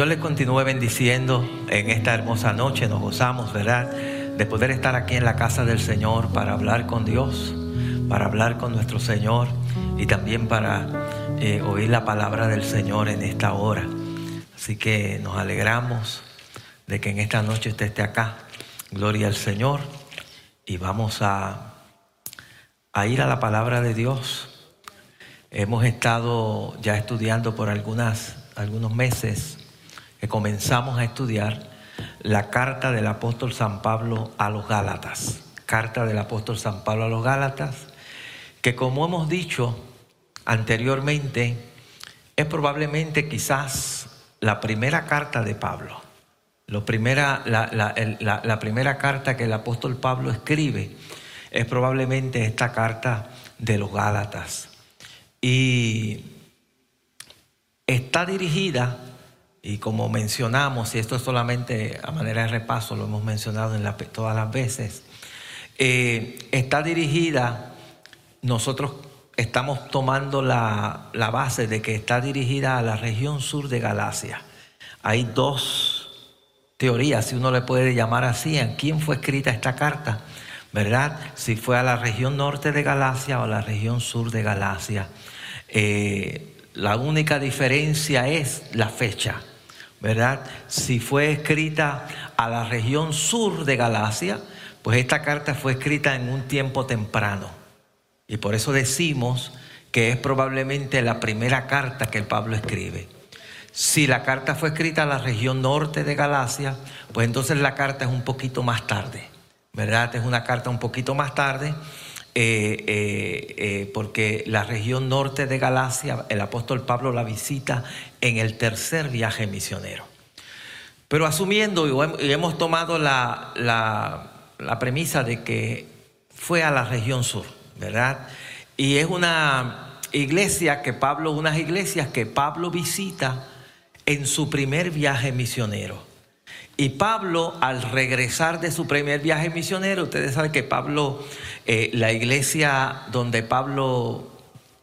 Dios les continúe bendiciendo en esta hermosa noche. Nos gozamos, ¿verdad? De poder estar aquí en la casa del Señor para hablar con Dios, para hablar con nuestro Señor y también para eh, oír la palabra del Señor en esta hora. Así que nos alegramos de que en esta noche usted esté acá. Gloria al Señor. Y vamos a, a ir a la palabra de Dios. Hemos estado ya estudiando por algunas, algunos meses que comenzamos a estudiar la carta del apóstol San Pablo a los Gálatas. Carta del apóstol San Pablo a los Gálatas, que como hemos dicho anteriormente, es probablemente quizás la primera carta de Pablo. La, la, primera carta que el apóstol Pablo escribe es probablemente esta carta de los Gálatas. Y está dirigida y como mencionamos, y esto es solamente a manera de repaso, lo hemos mencionado en todas las veces, eh, está dirigida, nosotros estamos tomando la, la, base de que está dirigida a la región sur de Galacia. Hay dos teorías, si uno le puede llamar así, en quién fue escrita esta carta, ¿verdad? Si fue a la región norte de Galacia o a la región sur de Galacia. Eh, la única diferencia es la fecha. ¿Verdad? Si fue escrita a la región sur de Galacia, pues esta carta fue escrita en un tiempo temprano. Y por eso decimos que es probablemente la primera carta que el Pablo escribe. Si la carta fue escrita a la región norte de Galacia, pues entonces la carta es un poquito más tarde, ¿verdad? Es una carta un poquito más tarde, eh, eh, eh, porque la región norte de Galacia, el apóstol Pablo la visita en el tercer viaje misionero. Pero asumiendo y hemos tomado la, la, premisa de que fue a la región sur, ¿verdad? Y es una iglesia que Pablo, unas iglesias que Pablo visita en su primer viaje misionero. Y Pablo, al regresar de su primer viaje misionero, ustedes saben que Pablo, eh, la iglesia donde Pablo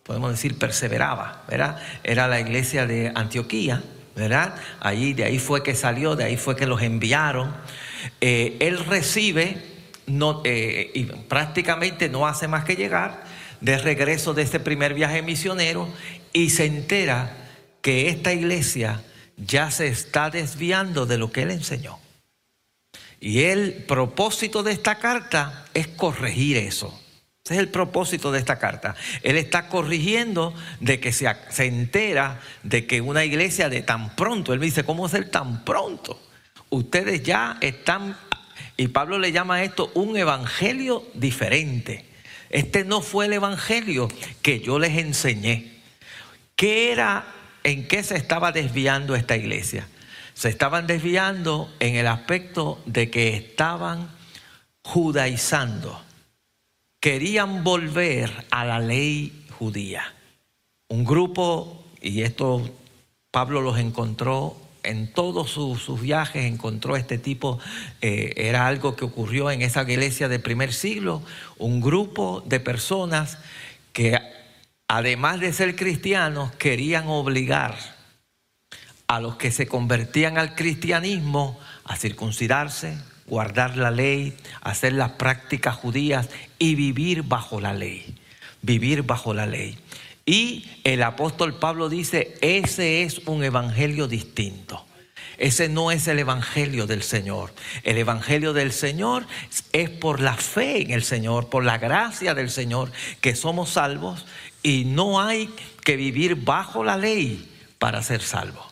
podemos decir, perseveraba, ¿verdad? Era la iglesia de Antioquía, ¿verdad? Allí, de ahí fue que salió, de ahí fue que los enviaron. Eh, él recibe, no, eh, y prácticamente no hace más que llegar, de regreso de este primer viaje misionero, y se entera que esta iglesia ya se está desviando de lo que él enseñó. Y el propósito de esta carta es corregir eso. Ese es el propósito de esta carta. Él está corrigiendo de que se, se entera de que una iglesia de tan pronto, él dice, ¿cómo ser tan pronto? Ustedes ya están, y Pablo le llama esto un evangelio diferente. Este no fue el evangelio que yo les enseñé. ¿Qué era, en qué se estaba desviando esta iglesia? Se estaban desviando en el aspecto de que estaban judaizando querían volver a la ley judía. Un grupo, y esto Pablo los encontró en todos sus, viajes, encontró este tipo, eh, era algo que ocurrió en esa iglesia del primer siglo, un grupo de personas que además de ser cristianos, querían obligar a los que se convertían al cristianismo a circuncidarse, guardar la ley, hacer las prácticas judías y vivir bajo la ley. Vivir bajo la ley. Y el apóstol Pablo dice, ese es un evangelio distinto. Ese no es el evangelio del Señor. El evangelio del Señor es por la fe en el Señor, por la gracia del Señor, que somos salvos y no hay que vivir bajo la ley para ser salvos.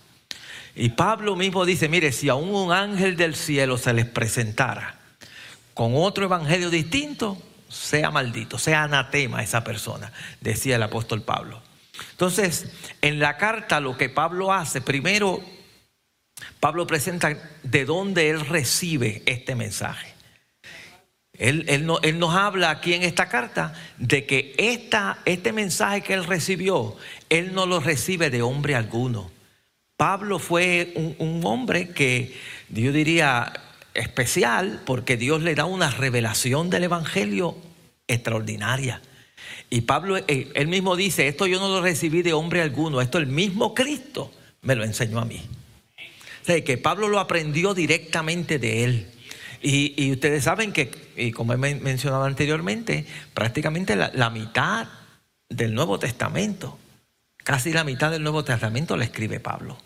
Y Pablo mismo dice, mire, si aún un ángel del cielo se les presentara con otro evangelio distinto, sea maldito, sea anatema esa persona, decía el apóstol Pablo. Entonces, en la carta lo que Pablo hace, primero, Pablo presenta de dónde él recibe este mensaje. Él, él, nos habla aquí en esta carta de que esta, este mensaje que él recibió, él no lo recibe de hombre alguno. Pablo fue un, hombre que yo diría especial porque Dios le da una revelación del Evangelio extraordinaria. Y Pablo, eh, él mismo dice, esto yo no lo recibí de hombre alguno, esto el mismo Cristo me lo enseñó a mí. Que Pablo lo aprendió directamente de él. Y, ustedes saben que, y como he mencionado anteriormente, prácticamente la, mitad del Nuevo Testamento, casi la mitad del Nuevo Testamento la escribe Pablo.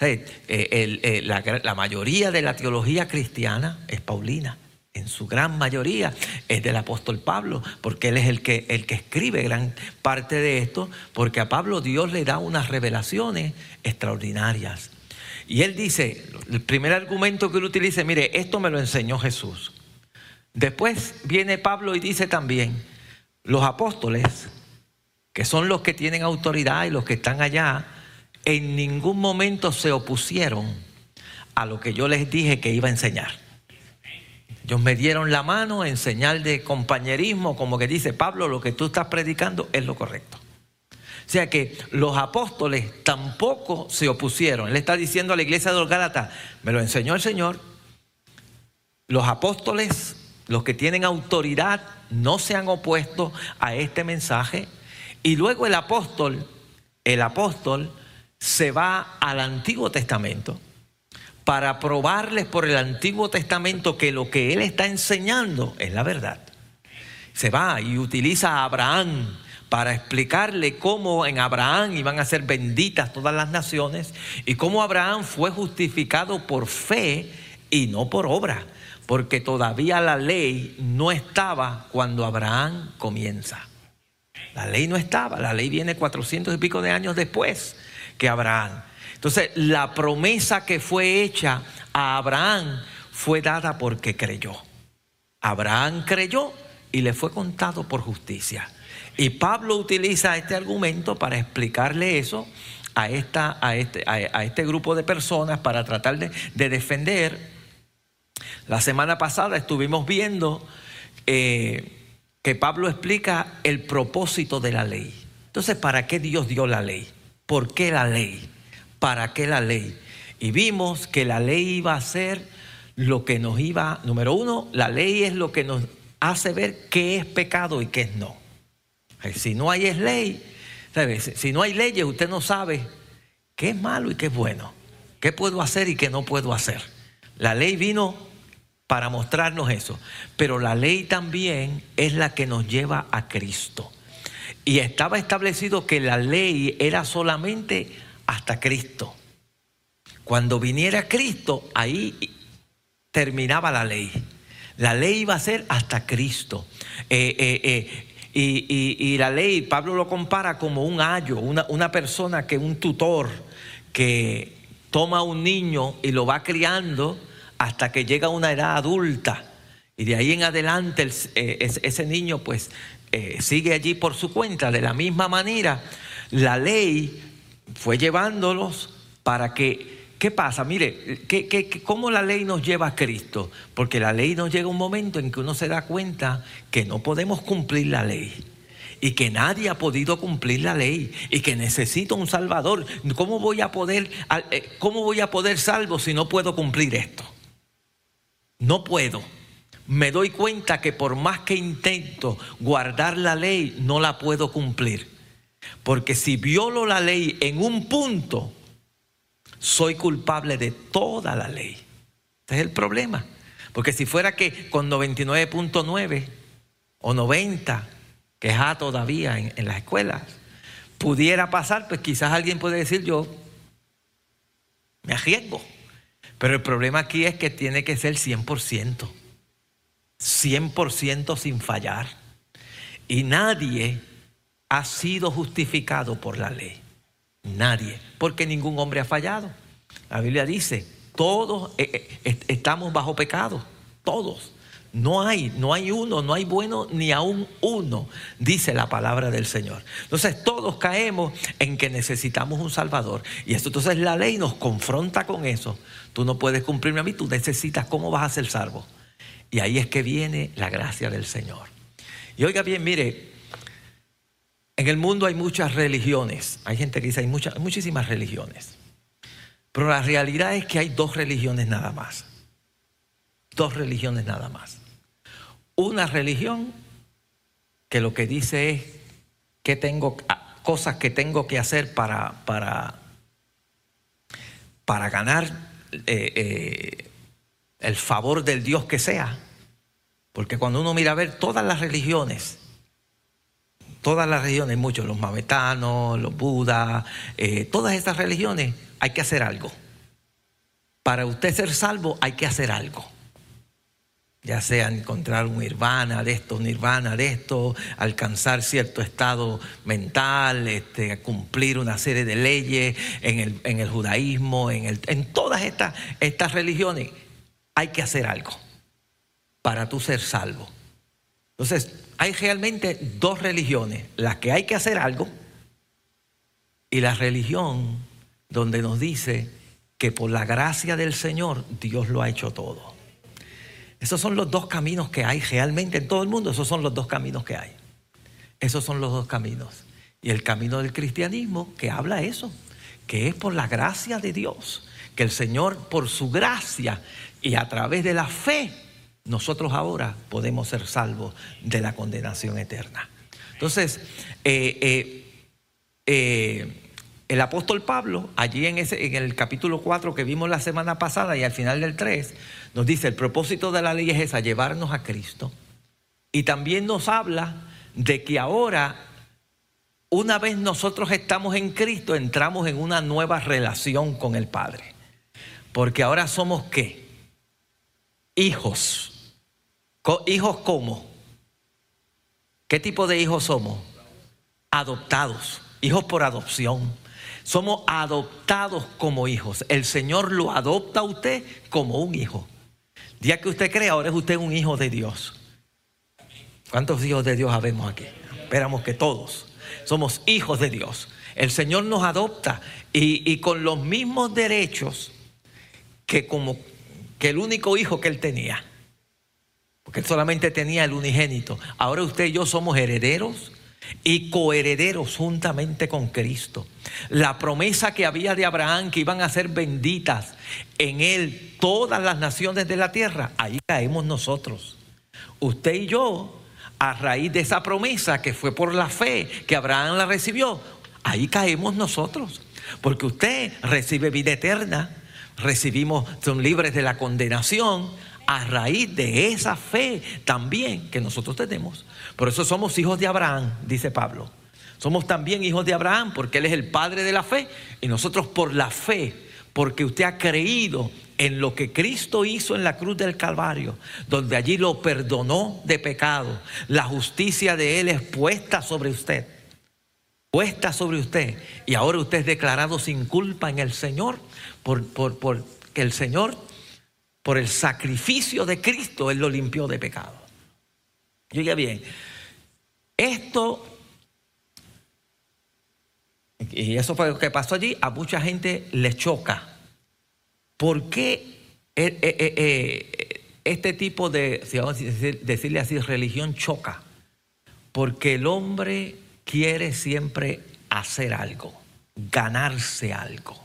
Eh, eh, la, mayoría de la teología cristiana es paulina en su gran mayoría es del apóstol Pablo, porque él es el que, el que escribe gran parte de esto, porque a Pablo Dios le da unas revelaciones extraordinarias. Y él dice, el primer argumento que él utiliza, mire, esto me lo enseñó Jesús. Después viene Pablo y dice también, los apóstoles, que son los que tienen autoridad y los que están allá, en ningún momento se opusieron a lo que yo les dije que iba a enseñar. Ellos me dieron la mano en señal de compañerismo, como que dice Pablo, lo que tú estás predicando es lo correcto. Sea que los apóstoles tampoco se opusieron. Él está diciendo a la iglesia de los me lo enseñó el Señor. Los apóstoles, los que tienen autoridad, no se han opuesto a este mensaje. Y luego el apóstol, el apóstol se va al Antiguo Testamento para probarles por el Antiguo Testamento que lo que él está enseñando es la verdad. Se va y utiliza a Abraham para explicarle cómo en Abraham iban a ser benditas todas las naciones y cómo Abraham fue justificado por fe y no por obra, porque todavía la ley no estaba cuando Abraham comienza. La ley no estaba, la ley viene cuatrocientos y pico de años después que Abraham. Entonces, la promesa que fue hecha a Abraham fue dada porque creyó. Abraham creyó y le fue contado por justicia. Y Pablo utiliza este argumento para explicarle eso a, esta, a, este, a, este grupo de personas para tratar de, defender. La semana pasada estuvimos viendo eh, que Pablo explica el propósito de la ley. Entonces, ¿para qué Dios dio la ley? ¿Por qué la ley? ¿Para qué la ley? Y vimos que la ley iba a ser lo que nos iba, número uno, la ley es lo que nos hace ver qué es pecado y qué es no. Si no hay ley, si no hay leyes, usted no sabe qué es malo y qué es bueno, qué puedo hacer y qué no puedo hacer. La ley vino para mostrarnos eso, pero la ley también es la que nos lleva a Cristo. Y estaba establecido que la ley era solamente hasta Cristo. Cuando viniera Cristo, ahí terminaba la ley. La ley iba a ser hasta Cristo. Eh, eh, eh, y, la ley, Pablo lo compara como un ayo, una, una persona que un tutor que toma a un niño y lo va criando hasta que llega a una edad adulta. Y de ahí en adelante eh, ese niño pues eh, sigue allí por su cuenta. De la misma manera, la ley fue llevándolos para que ¿Qué pasa? Mire, cómo la ley nos lleva a Cristo? Porque la ley nos llega un momento en que uno se da cuenta que no podemos cumplir la ley y que nadie ha podido cumplir la ley y que necesito un salvador. ¿Cómo voy a poder eh, cómo voy a poder salvo si no puedo cumplir esto? No puedo. Me doy cuenta que por más que intento guardar la ley, no la puedo cumplir. Porque si violo la ley en un punto, soy culpable de toda la ley. Este es el problema. Porque si fuera que con 99.9 o 90, que es todavía en, las escuelas, pudiera pasar, pues quizás alguien puede decir yo me arriesgo. Pero el problema aquí es que tiene que ser 100%. 100% sin fallar. Y nadie ha sido justificado por la ley. Nadie, porque ningún hombre ha fallado. La Biblia dice, todos eh, eh, estamos bajo pecado, todos. No hay, no hay uno, no hay bueno ni aún uno, dice la palabra del Señor. Entonces todos caemos en que necesitamos un Salvador. Y esto entonces la ley nos confronta con eso. Tú no puedes cumplirme a mí, tú necesitas, ¿cómo vas a ser salvo? Y ahí es que viene la gracia del Señor. Y oiga bien, mire, en el mundo hay muchas religiones. Hay gente que dice hay muchísimas religiones. Pero la realidad es que hay dos religiones nada más. Dos religiones nada más. Una religión que lo que dice es que tengo cosas que tengo que hacer para, para, para ganar eh, eh, el favor del Dios que sea. Porque cuando uno mira a ver todas las religiones, todas las religiones, muchos, los mabetanos, los budas, eh, todas estas religiones, hay que hacer algo. Para usted ser salvo hay que hacer algo ya sea encontrar un nirvana de esto, un nirvana de esto, alcanzar cierto estado mental, este, cumplir una serie de leyes en el, judaísmo, en todas estas, estas religiones, hay que hacer algo para tú ser salvo. Entonces, hay realmente dos religiones, las que hay que hacer algo y la religión donde nos dice que por la gracia del Señor Dios lo ha hecho todo. Esos son los dos caminos que hay realmente en todo el mundo. Esos son los dos caminos que hay. Esos son los dos caminos. Y el camino del cristianismo que habla eso, que es por la gracia de Dios, que el Señor por su gracia y a través de la fe, nosotros ahora podemos ser salvos de la condenación eterna. Entonces, eh, eh, eh, el apóstol Pablo, allí en, ese, en el capítulo 4 que vimos la semana pasada y al final del 3, nos dice, el propósito de la ley es esa, llevarnos a Cristo. Y también nos habla de que ahora, una vez nosotros estamos en Cristo, entramos en una nueva relación con el Padre. Porque ahora somos qué? Hijos. ¿Hijos cómo? ¿Qué tipo de hijos somos? Adoptados. Hijos por adopción. Somos adoptados como hijos. El Señor lo adopta a usted como un hijo. Ya que usted cree, ahora es usted un hijo de Dios. ¿Cuántos hijos de Dios habemos aquí? Esperamos que todos. Somos hijos de Dios. El Señor nos adopta y, con los mismos derechos que como que el único hijo que él tenía. Porque él solamente tenía el unigénito. Ahora usted y yo somos herederos y coherederos juntamente con Cristo. La promesa que había de Abraham que iban a ser benditas en él todas las naciones de la tierra, ahí caemos nosotros. Usted y yo, a raíz de esa promesa que fue por la fe que Abraham la recibió, ahí caemos nosotros. Porque usted recibe vida eterna, recibimos, son libres de la condenación a raíz de esa fe también que nosotros tenemos. Por eso somos hijos de Abraham, dice Pablo. Somos también hijos de Abraham porque Él es el Padre de la fe y nosotros por la fe, porque usted ha creído en lo que Cristo hizo en la cruz del Calvario, donde allí lo perdonó de pecado. La justicia de Él es puesta sobre usted, puesta sobre usted. Y ahora usted es declarado sin culpa en el Señor, por, por, el Señor por el sacrificio de Cristo, Él lo limpió de pecado. Oiga bien, esto, y eso fue lo que pasó allí, a mucha gente le choca. ¿Por qué eh, eh, eh, este tipo de, si vamos a decirle así, religión choca? Porque el hombre quiere siempre hacer algo, ganarse algo.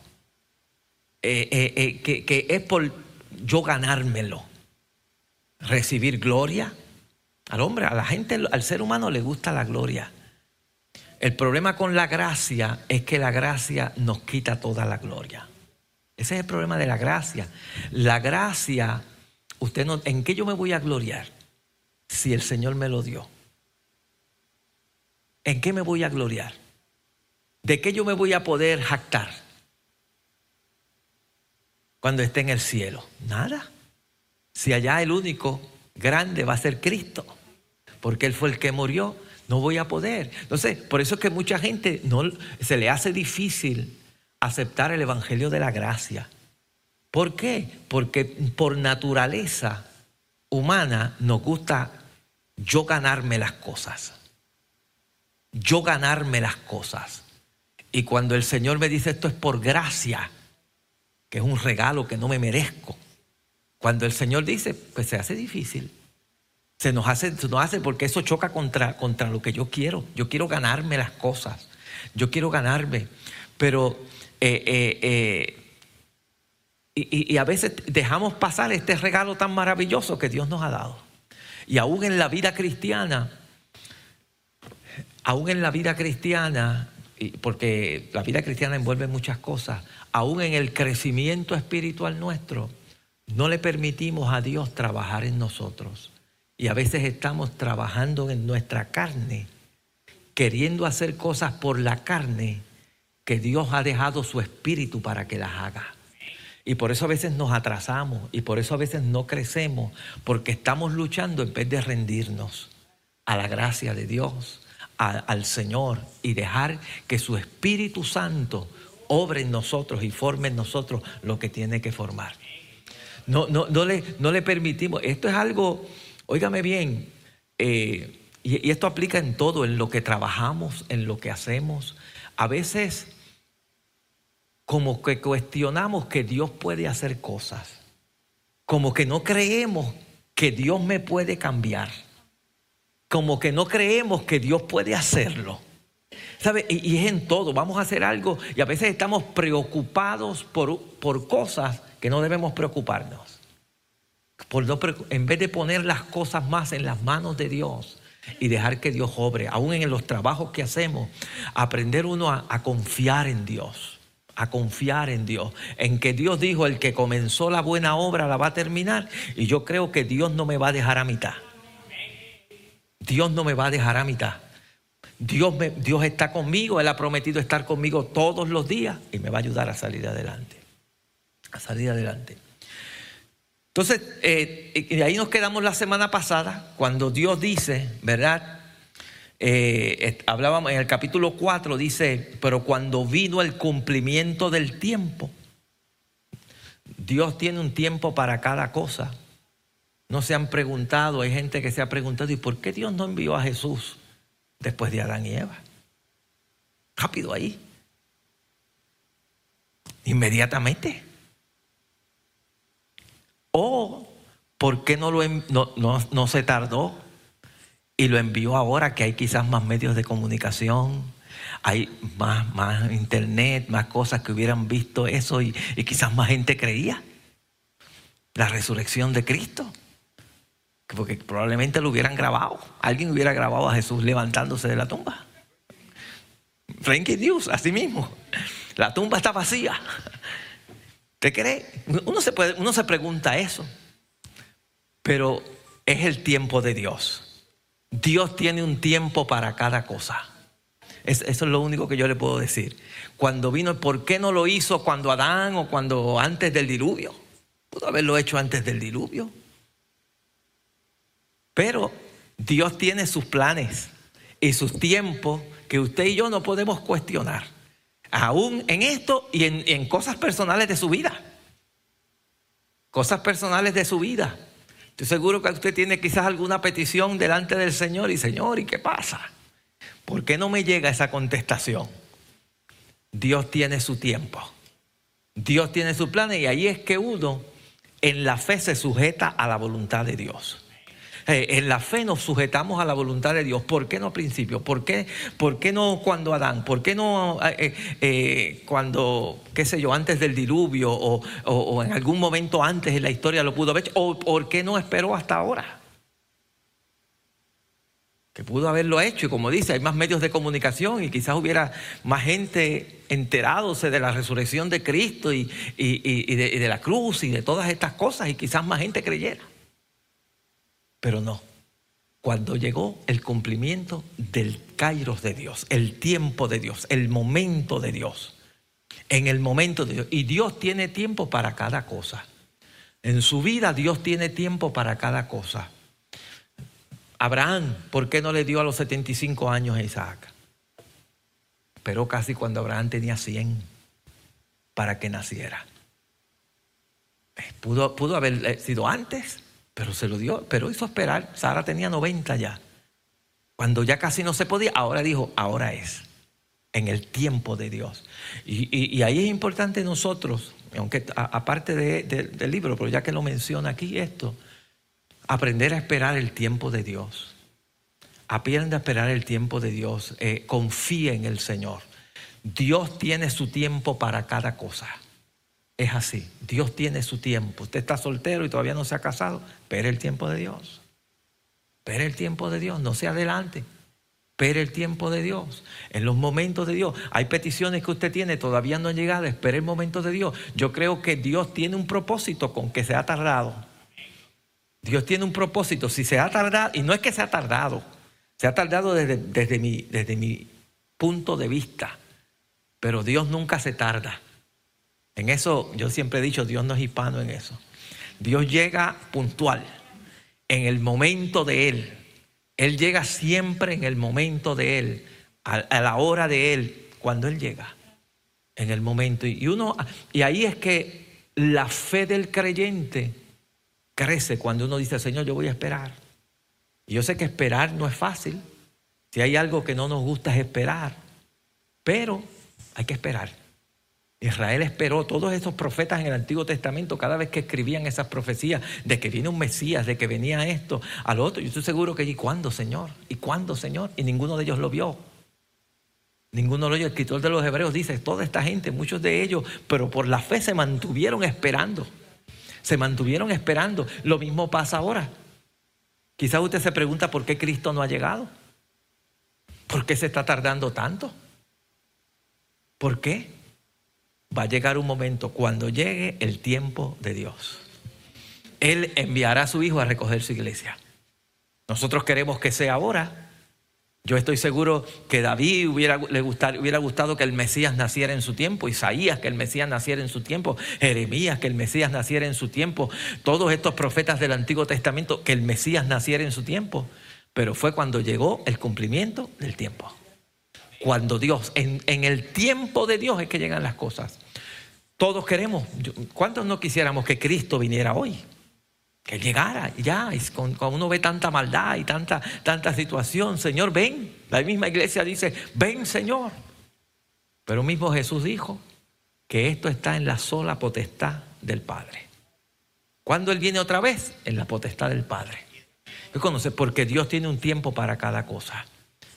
que es por yo ganármelo. Recibir gloria. Al hombre, a la gente, al ser humano le gusta la gloria. El problema con la gracia es que la gracia nos quita toda la gloria. Ese es el problema de la gracia. La gracia, usted no, ¿en qué yo me voy a gloriar? Si el Señor me lo dio. ¿En qué me voy a gloriar? ¿De qué yo me voy a poder jactar? Cuando esté en el cielo? Nada. Si allá el único grande va a ser Cristo, porque Él fue el que murió, no voy a poder. Entonces, por eso es que mucha gente no, se le hace difícil aceptar el Evangelio de la gracia. ¿Por qué? Porque por naturaleza humana nos gusta yo ganarme las cosas. Yo ganarme las cosas. Y cuando el Señor me dice esto es por gracia, es un regalo que no me merezco. Cuando el Señor dice, pues se hace difícil. Se nos hace, se nos hace porque eso choca contra, contra lo que yo quiero. Yo quiero ganarme las cosas. Yo quiero ganarme. Pero eh, eh, eh, y, y, a veces dejamos pasar este regalo tan maravilloso que Dios nos ha dado. Y aún en la vida cristiana, aún en la vida cristiana, porque la vida cristiana envuelve muchas cosas, aún en el crecimiento espiritual nuestro, no le permitimos a Dios trabajar en nosotros. Y a veces estamos trabajando en nuestra carne, queriendo hacer cosas por la carne que Dios ha dejado su espíritu para que las haga. Y por eso a veces nos atrasamos y por eso a veces no crecemos, porque estamos luchando en vez de rendirnos a la gracia de Dios, al Señor y dejar que su Espíritu Santo obre en nosotros y forme en nosotros lo que tiene que formar. No, no, no, le, no le permitimos. Esto es algo, óigame bien, eh, y, y esto aplica en todo, en lo que trabajamos, en lo que hacemos. A veces como que cuestionamos que Dios puede hacer cosas, como que no creemos que Dios me puede cambiar, como que no creemos que Dios puede hacerlo. ¿Sabe? Y, es en todo, vamos a hacer algo y a veces estamos preocupados por, por cosas que no debemos preocuparnos. Por en vez de poner las cosas más en las manos de Dios y dejar que Dios obre, aún en los trabajos que hacemos, aprender uno a confiar en Dios a confiar en Dios, en que Dios dijo, el que comenzó la buena obra la va a terminar y yo creo que Dios no me va a dejar a mitad. Dios no me va a dejar a mitad. Dios, Dios está conmigo, Él ha prometido estar conmigo todos los días y me va a ayudar a salir adelante. A salir adelante. Entonces, eh, y ahí nos quedamos la semana pasada, cuando Dios dice, ¿verdad? Eh, hablábamos en el capítulo 4, dice, pero cuando vino el cumplimiento del tiempo, Dios tiene un tiempo para cada cosa. No se han preguntado, hay gente que se ha preguntado, ¿y por qué Dios no envió a Jesús después de Adán y Eva? Rápido ahí. Inmediatamente. O, ¿por qué no, lo, no, no se tardó? y lo envió ahora que hay quizás más medios de comunicación, hay más, más internet, más cosas que hubieran visto eso y, quizás más gente creía. La resurrección de Cristo. Porque probablemente lo hubieran grabado. Alguien hubiera grabado a Jesús levantándose de la tumba. Frankie News, así mismo. La tumba está vacía. ¿Qué cree? Uno se, uno se pregunta eso. Pero es el tiempo de Dios. Dios tiene un tiempo para cada cosa. eso es lo único que yo le puedo decir. Cuando vino, ¿por qué no lo hizo cuando Adán o cuando antes del diluvio? Pudo haberlo hecho antes del diluvio. Pero Dios tiene sus planes y sus tiempos que usted y yo no podemos cuestionar. Aún en esto y en, cosas personales de su vida. Cosas personales de su vida. Estoy seguro que usted tiene quizás alguna petición delante del Señor y Señor, ¿y qué pasa? ¿Por qué no me llega esa contestación? Dios tiene su tiempo. Dios tiene su plan y ahí es que uno en la fe se sujeta a la voluntad de Dios. Eh, en la fe nos sujetamos a la voluntad de Dios. ¿Por qué no al principio? ¿Por qué, por qué no cuando Adán? ¿Por qué no eh, eh, cuando, qué sé yo, antes del diluvio o, en algún momento antes en la historia lo pudo haber hecho? ¿O por qué no esperó hasta ahora? que pudo haberlo hecho y como dice, hay más medios de comunicación y quizás hubiera más gente enterándose de la resurrección de Cristo y, de, y, de, la cruz y de todas estas cosas y quizás más gente creyera. Pero no. Cuando llegó el cumplimiento del kairos de Dios, el tiempo de Dios, el momento de Dios. En el momento de Dios. Y Dios tiene tiempo para cada cosa. En su vida Dios tiene tiempo para cada cosa. Abraham, ¿por qué no le dio a los 75 años a Isaac? Pero casi cuando Abraham tenía 100 para que naciera. Pudo, pudo haber sido antes, pero se lo dio, pero hizo esperar. Sara tenía 90 ya. Cuando ya casi no se podía, ahora dijo, ahora es, en el tiempo de Dios. Y, ahí es importante nosotros, aunque aparte del libro, pero ya que lo menciona aquí esto, aprender a esperar el tiempo de Dios. Aprende a esperar el tiempo de Dios. Eh, confía en el Señor. Dios tiene su tiempo para cada cosa. Es así. Dios tiene su tiempo. Usted está soltero y todavía no se ha casado. Espere el tiempo de Dios. Espere el tiempo de Dios. No se adelante. Espere el tiempo de Dios, en los momentos de Dios. Hay peticiones que usted tiene, todavía no han llegado, espere el momento de Dios. Yo creo que Dios tiene un propósito con que se ha tardado. Dios tiene un propósito. Si se ha tardado, y no es que se ha tardado, se ha tardado desde, desde, mi, desde mi punto de vista, pero Dios nunca se tarda. En eso yo siempre he dicho, Dios no es hispano en eso. Dios llega puntual, en el momento de Él. Él llega siempre en el momento de Él, a, la hora de Él, cuando Él llega, en el momento. Y, uno, y ahí es que la fe del creyente crece cuando uno dice, Señor, yo voy a esperar. Y yo sé que esperar no es fácil. Si hay algo que no nos gusta es esperar. Pero hay que esperar. Israel esperó, todos esos profetas en el Antiguo Testamento, cada vez que escribían esas profecías de que viene un Mesías, de que venía esto, al otro, yo estoy seguro que, ¿y cuándo, Señor? ¿Y cuándo, Señor? Y ninguno de ellos lo vio. Ninguno de ellos, el escritor de los Hebreos dice, toda esta gente, muchos de ellos, pero por la fe se mantuvieron esperando. Se mantuvieron esperando. Lo mismo pasa ahora. Quizás usted se pregunta por qué Cristo no ha llegado. ¿Por qué se está tardando tanto? ¿Por qué? Va a llegar un momento cuando llegue el tiempo de Dios. Él enviará a su hijo a recoger su iglesia. Nosotros queremos que sea ahora. Yo estoy seguro que David hubiera, le hubiera gustado que el Mesías naciera en su tiempo, Isaías que el Mesías naciera en su tiempo, Jeremías que el Mesías naciera en su tiempo, todos estos profetas del Antiguo Testamento que el Mesías naciera en su tiempo. Pero fue cuando llegó el cumplimiento del tiempo. Cuando Dios, en, el tiempo de Dios es que llegan las cosas. Todos queremos, ¿cuántos no quisiéramos que Cristo viniera hoy? Que llegara ya, cuando uno ve tanta maldad y tanta, tanta situación, Señor, ven. La misma iglesia dice, ven Señor. Pero mismo Jesús dijo que esto está en la sola potestad del Padre. ¿Cuándo Él viene otra vez? En la potestad del Padre. conoce? Porque Dios tiene un tiempo para cada cosa.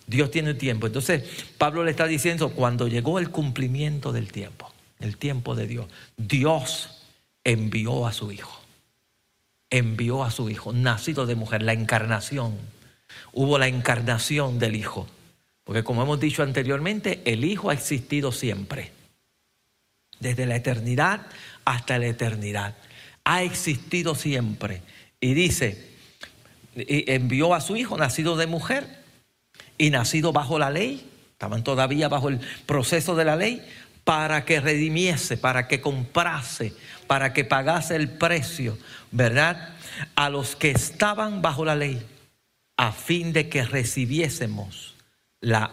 Dios tiene tiempo. Entonces, Pablo le está diciendo, cuando llegó el cumplimiento del tiempo el tiempo de Dios. Dios envió a su Hijo. Envió a su Hijo, nacido de mujer, la encarnación. Hubo la encarnación del Hijo. Porque como hemos dicho anteriormente, el Hijo ha existido siempre. Desde la eternidad hasta la eternidad. Ha existido siempre. Y dice, envió a su Hijo nacido de mujer y nacido bajo la ley. Estaban todavía bajo el proceso de la ley para que redimiese, para que comprase, para que pagase el precio, ¿verdad? A los que estaban bajo la ley, a fin de que recibiésemos la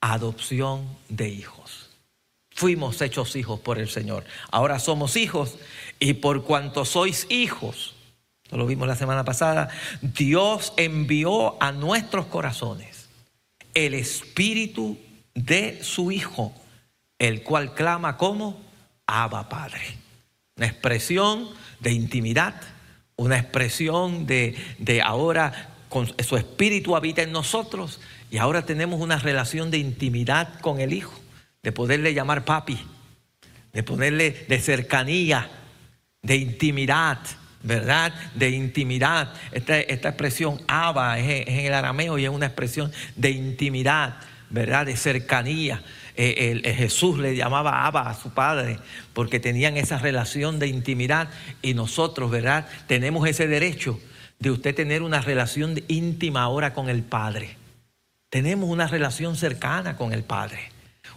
adopción de hijos. Fuimos hechos hijos por el Señor. Ahora somos hijos y por cuanto sois hijos, lo vimos la semana pasada, Dios envió a nuestros corazones el espíritu de su Hijo el cual clama como Abba Padre. Una expresión de intimidad, una expresión de, de ahora con, su espíritu habita en nosotros y ahora tenemos una relación de intimidad con el Hijo, de poderle llamar papi, de ponerle de cercanía, de intimidad, ¿verdad? De intimidad. Esta, expresión Abba es en el arameo y es una expresión de intimidad, ¿verdad? De cercanía. Eh, Jesús le llamaba Abba a su padre, porque tenían esa relación de intimidad y nosotros, ¿verdad? Tenemos ese derecho de usted tener una relación íntima ahora con el Padre. Tenemos una relación cercana con el Padre,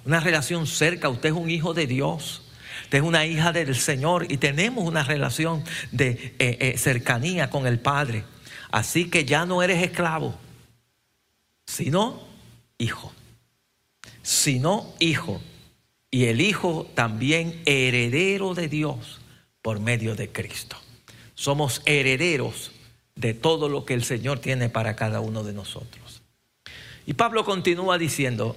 una relación cerca, usted es un hijo de Dios. Es una hija del Señor y tenemos una relación de eh, eh, cercanía con el Padre. Así que ya no eres esclavo, sino hijo sino hijo. Y el hijo también heredero de Dios por medio de Cristo. Somos herederos de todo lo que el Señor tiene para cada uno de nosotros. Y Pablo continúa diciendo,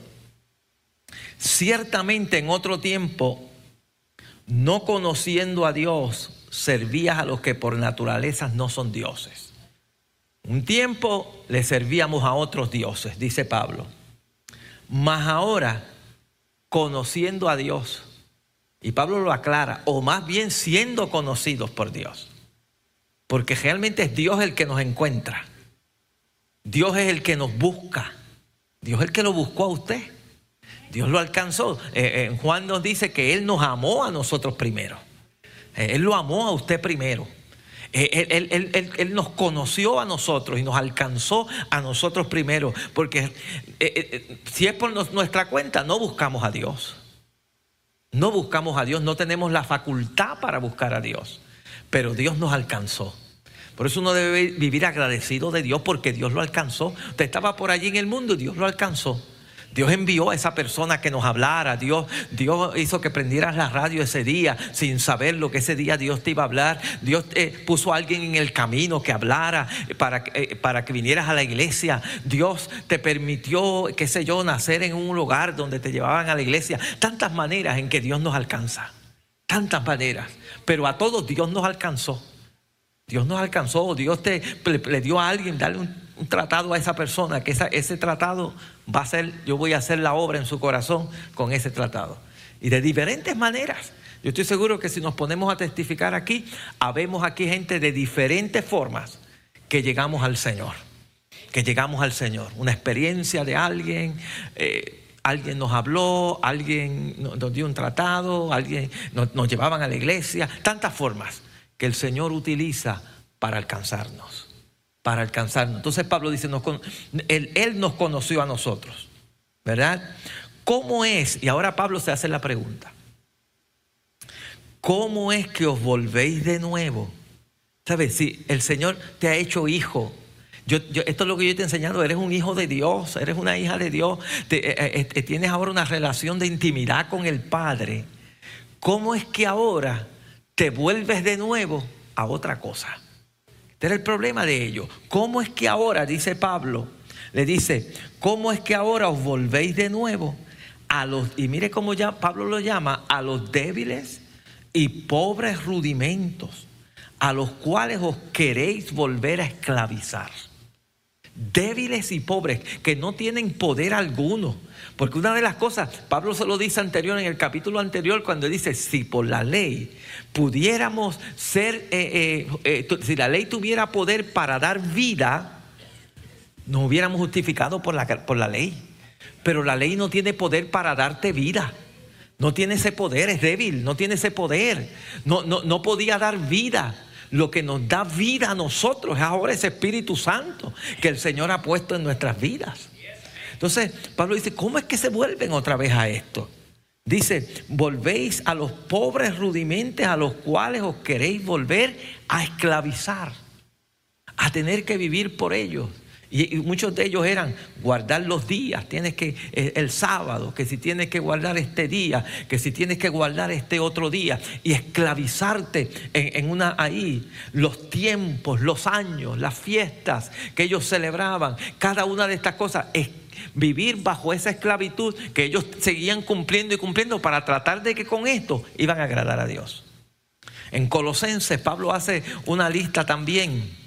ciertamente en otro tiempo, no conociendo a Dios, servías a los que por naturaleza no son dioses. Un tiempo le servíamos a otros dioses, dice Pablo. Mas ahora, conociendo a Dios, y Pablo lo aclara, o más bien siendo conocidos por Dios, porque realmente es Dios el que nos encuentra, Dios es el que nos busca, Dios es el que lo buscó a usted. Dios lo alcanzó. Eh, eh, Juan nos dice que Él nos amó a nosotros primero. Eh, él lo amó a usted primero. Él, nos conoció a nosotros y nos alcanzó a nosotros primero. Porque si es por nuestra cuenta, no buscamos a Dios. No buscamos a Dios, no tenemos la facultad para buscar a Dios. Pero Dios nos alcanzó. Por eso uno debe vivir agradecido de Dios porque Dios lo alcanzó. Usted estaba por allí en el mundo y Dios lo alcanzó. Dios envió a esa persona que nos hablara. Dios, Dios hizo que prendieras la radio ese día sin saber lo que ese día Dios te iba a hablar. Dios eh, puso a alguien en el camino que hablara para, eh, para que vinieras a la iglesia. Dios te permitió, qué sé yo, nacer en un lugar donde te llevaban a la iglesia. Tantas maneras en que Dios nos alcanza. Tantas maneras. Pero a todos Dios nos alcanzó. Dios nos alcanzó, Dios te, le, dio a alguien, darle un, tratado a esa persona, que ese tratado va a ser, yo voy a hacer la obra en su corazón con ese tratado. Y de diferentes maneras. Yo estoy seguro que si nos ponemos a testificar aquí, habemos aquí gente de diferentes formas que llegamos al Señor. Que llegamos al Señor. Una experiencia de alguien. Eh, alguien nos habló, alguien nos dio un tratado, alguien nos, nos llevaban a la iglesia, tantas formas que el Señor utiliza para alcanzarnos. Para alcanzarnos. Entonces Pablo dice, él, él nos conoció a nosotros. ¿Verdad? ¿Cómo es? Y ahora Pablo se hace la pregunta. ¿Cómo es que os volvéis de nuevo? ¿Sabes? Si el Señor te ha hecho hijo, yo, esto es lo que yo te he enseñado, eres un hijo de Dios, eres una hija de Dios, eh, eh, eh, tienes ahora una relación de intimidad con el Padre. ¿Cómo es que ahora te vuelves de nuevo a otra cosa. Este era el problema de ellos. ¿Cómo es que ahora, dice Pablo, le dice, ¿cómo es que ahora os volvéis de nuevo a los, y mire cómo ya Pablo lo llama, a los débiles y pobres rudimentos, a los cuales os queréis volver a esclavizar? Débiles y pobres, que no tienen poder alguno porque una de las cosas, Pablo se lo dice anterior en el capítulo anterior cuando dice, si por la ley pudiéramos ser, eh, eh, eh, si la ley tuviera poder para dar vida, nos hubiéramos justificado por la, por la ley. Pero la ley no tiene poder para darte vida. No tiene ese poder, es débil, no tiene ese poder. No, no, no podía dar vida. Lo que nos da vida a nosotros es ahora ese Espíritu Santo que el Señor ha puesto en nuestras vidas. Entonces, Pablo dice, ¿cómo es que se vuelven otra vez a esto? Dice, volvéis a los pobres rudimentes a los cuales os queréis volver a esclavizar, a tener que vivir por ellos. Y, muchos de ellos eran guardar los días, tienes que eh, el sábado, que si tienes que guardar este día, que si tienes que guardar este otro día y esclavizarte en, en una ahí, los tiempos, los años, las fiestas que ellos celebraban, cada una de estas cosas vivir bajo esa esclavitud que ellos seguían cumpliendo y cumpliendo para tratar de que con esto iban a agradar a Dios. En Colosenses Pablo hace una lista también,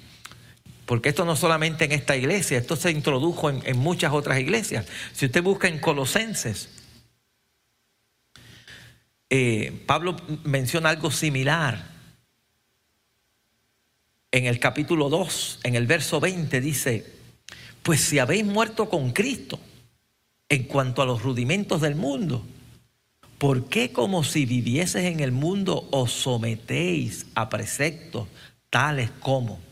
porque esto no solamente en esta iglesia, esto se introdujo en, muchas otras iglesias. Si usted busca en Colosenses, eh, Pablo menciona algo similar. En el capítulo 2, en el verso 20 dice, pues si habéis muerto con Cristo en cuanto a los rudimentos del mundo, ¿por qué como si vivieses en el mundo os sometéis a preceptos tales como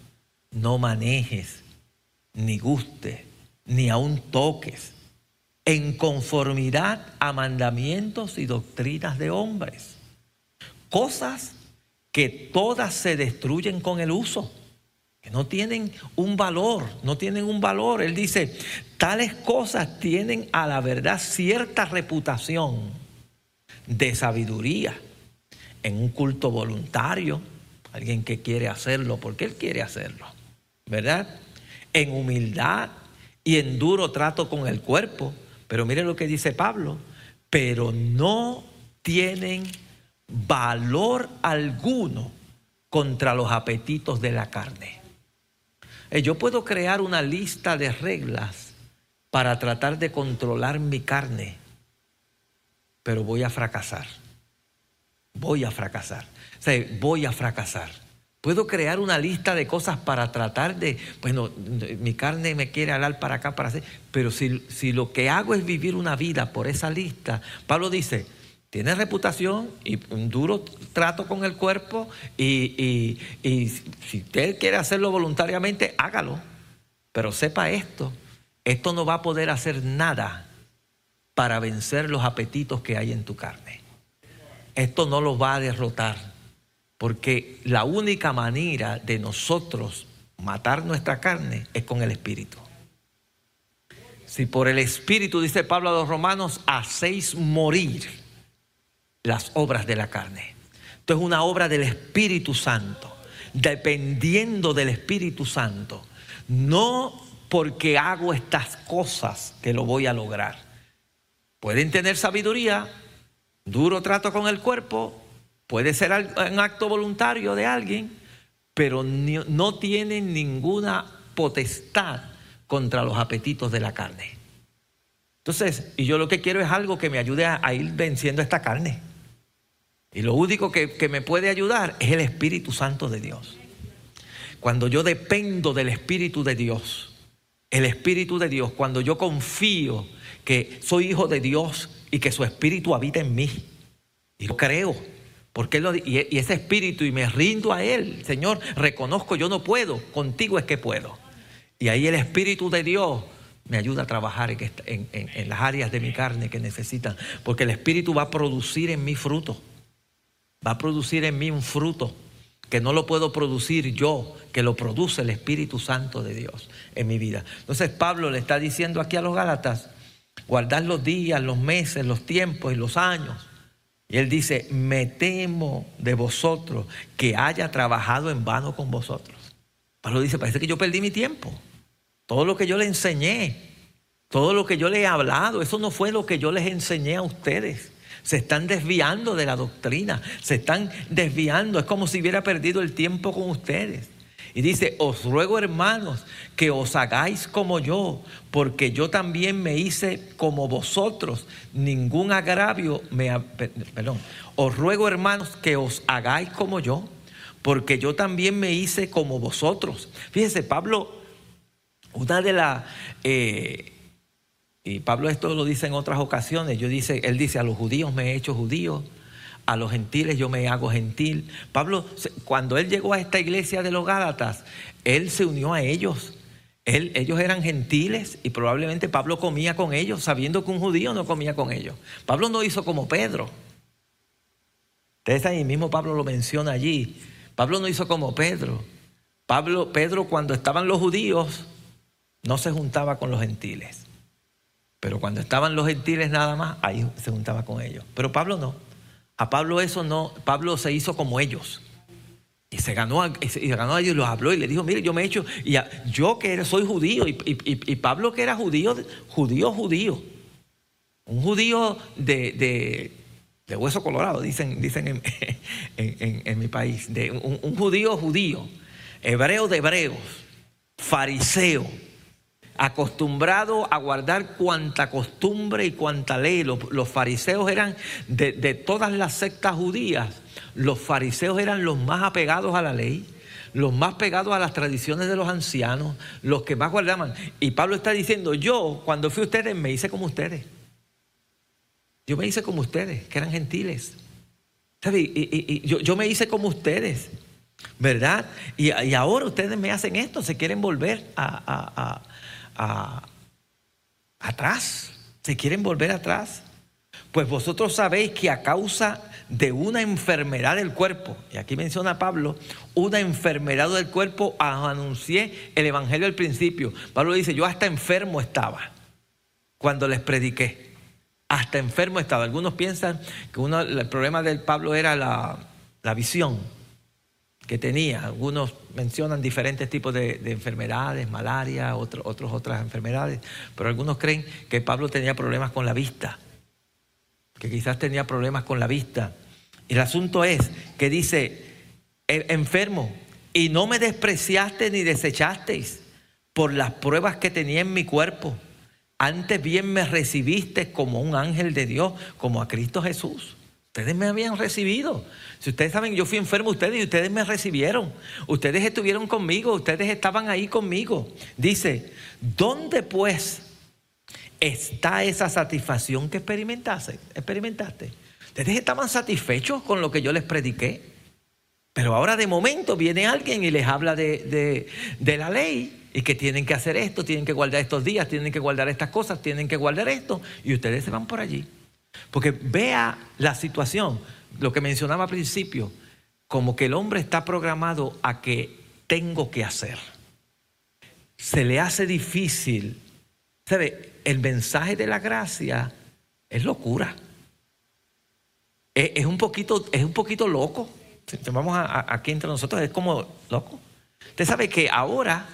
no manejes, ni gustes, ni aun toques, en conformidad a mandamientos y doctrinas de hombres? Cosas que todas se destruyen con el uso que no tienen un valor, no tienen un valor. Él dice, tales cosas tienen a la verdad cierta reputación de sabiduría en un culto voluntario, alguien que quiere hacerlo porque él quiere hacerlo, ¿verdad? En humildad y en duro trato con el cuerpo. Pero mire lo que dice Pablo, pero no tienen valor alguno contra los apetitos de la carne. Eh, yo puedo crear una lista de reglas para tratar de controlar mi carne, pero voy a fracasar. Voy a fracasar. Voy a fracasar. Puedo crear una lista de cosas para tratar de, bueno, mi carne me quiere hablar para acá, para hacer, pero si, si lo que hago es vivir una vida por esa lista, Pablo dice, tiene reputación y un duro trato con el cuerpo y, y, si usted quiere hacerlo voluntariamente, hágalo. Pero sepa esto, esto no va a poder hacer nada para vencer los apetitos que hay en tu carne. Esto no lo va a derrotar. Porque la única manera de nosotros matar nuestra carne es con el Espíritu. Si por el Espíritu, dice Pablo a los romanos, hacéis morir las obras de la carne. Esto es una obra del Espíritu Santo, dependiendo del Espíritu Santo. No porque hago estas cosas que lo voy a lograr. Pueden tener sabiduría, duro trato con el cuerpo, Puede ser un acto voluntario de alguien, pero no tiene ninguna potestad contra los apetitos de la carne. Entonces, y yo lo que quiero es algo que me ayude a, ir venciendo esta carne. Y lo único que, que me puede ayudar es el Espíritu Santo de Dios. Cuando yo dependo del Espíritu de Dios, el Espíritu de Dios, cuando yo confío que soy hijo de Dios y que su Espíritu habita en mí, y lo creo, porque y, ese espíritu, y me rindo a Él, Señor, reconozco, yo no puedo, contigo es que puedo. Y ahí el Espíritu de Dios me ayuda a trabajar en, las áreas de mi carne que necesitan, porque el Espíritu va a producir en mí fruto, va a producir en mí un fruto que no lo puedo producir yo, que lo produce el Espíritu Santo de Dios en mi vida. Entonces Pablo le está diciendo aquí a los Gálatas, guardar los días, los meses, los tiempos y los años y él dice, me temo de vosotros que haya trabajado en vano con vosotros. Pablo dice, parece que yo perdí mi tiempo. Todo lo que yo le enseñé, todo lo que yo le he hablado, eso no fue lo que yo les enseñé a ustedes. Se están desviando de la doctrina, se están desviando. Es como si hubiera perdido el tiempo con ustedes. Y dice, os ruego hermanos que os hagáis como yo, porque yo también me hice como vosotros, ningún agravio me... Perdón, os ruego hermanos que os hagáis como yo, porque yo también me hice como vosotros. Fíjense, Pablo, una de las... Eh, y Pablo esto lo dice en otras ocasiones, yo dice, él dice, a los judíos me he hecho judío, a los gentiles yo me hago gentil. Pablo, cuando él llegó a esta iglesia de los Gálatas, él se unió a ellos. Ellos eran gentiles y probablemente Pablo comía con ellos, sabiendo que un judío no comía con ellos. Pablo no hizo como Pedro. Ustedes ahí mismo Pablo lo menciona allí. Pablo no hizo como Pedro. Pablo, Pedro cuando estaban los judíos no se juntaba con los gentiles. Pero cuando estaban los gentiles nada más, ahí se juntaba con ellos. Pero Pablo no. A Pablo eso no, Pablo se hizo como ellos. Y se ganó, y ganó a ellos y los habló y le dijo, mire, yo me he hecho, y yo que soy judío, y, Pablo que era judío, judío, judío. Un judío de, hueso colorado, dicen, dicen en, mi país. De, un judío judío, hebreo de hebreos, fariseo acostumbrado a guardar cuanta costumbre y cuanta ley. Los, fariseos eran de, todas las sectas judías, los fariseos eran los más apegados a la ley, los más pegados a las tradiciones de los ancianos, los que más guardaban. Y Pablo está diciendo, yo cuando fui a ustedes me hice como ustedes. Yo me hice como ustedes, que eran gentiles. Y, yo, me hice como ustedes, ¿verdad? Y, ahora ustedes me hacen esto, se quieren volver a atrás, se quieren volver atrás. Pues vosotros sabéis que a causa de una enfermedad del cuerpo, y aquí menciona Pablo, una enfermedad del cuerpo, anuncié el Evangelio al principio. Pablo dice, yo hasta enfermo estaba cuando les prediqué. Hasta enfermo estaba. Algunos piensan que uno, el problema del Pablo era la, la visión que tenía. Algunos mencionan diferentes tipos de, enfermedades, malaria, otros, otras enfermedades, pero algunos creen que Pablo tenía problemas con la vista, que quizás tenía problemas con la vista. El asunto es que dice, enfermo, y no me despreciaste ni desechasteis por las pruebas que tenía en mi cuerpo. Antes bien me recibiste como un ángel de Dios, como a Cristo Jesús. Ustedes me habían recibido. Si ustedes saben, yo fui enfermo ustedes y ustedes me recibieron. Ustedes estuvieron conmigo, ustedes estaban ahí conmigo. Dice, ¿dónde pues está esa satisfacción que experimentaste? experimentaste? Ustedes estaban satisfechos con lo que yo les prediqué. Pero ahora de momento viene alguien y les habla de, de la ley y que tienen que hacer esto, tienen que guardar estos días, tienen que guardar estas cosas, tienen que guardar esto. Y ustedes se van por allí. Porque vea la situación, lo que mencionaba al principio, como que el hombre está programado a que tengo que hacer. Se le hace difícil. ¿Sabe? El mensaje de la gracia es locura. Es, un, poquito, es un poquito loco. Vamos aquí entre nosotros, es como loco. Usted sabe que ahora,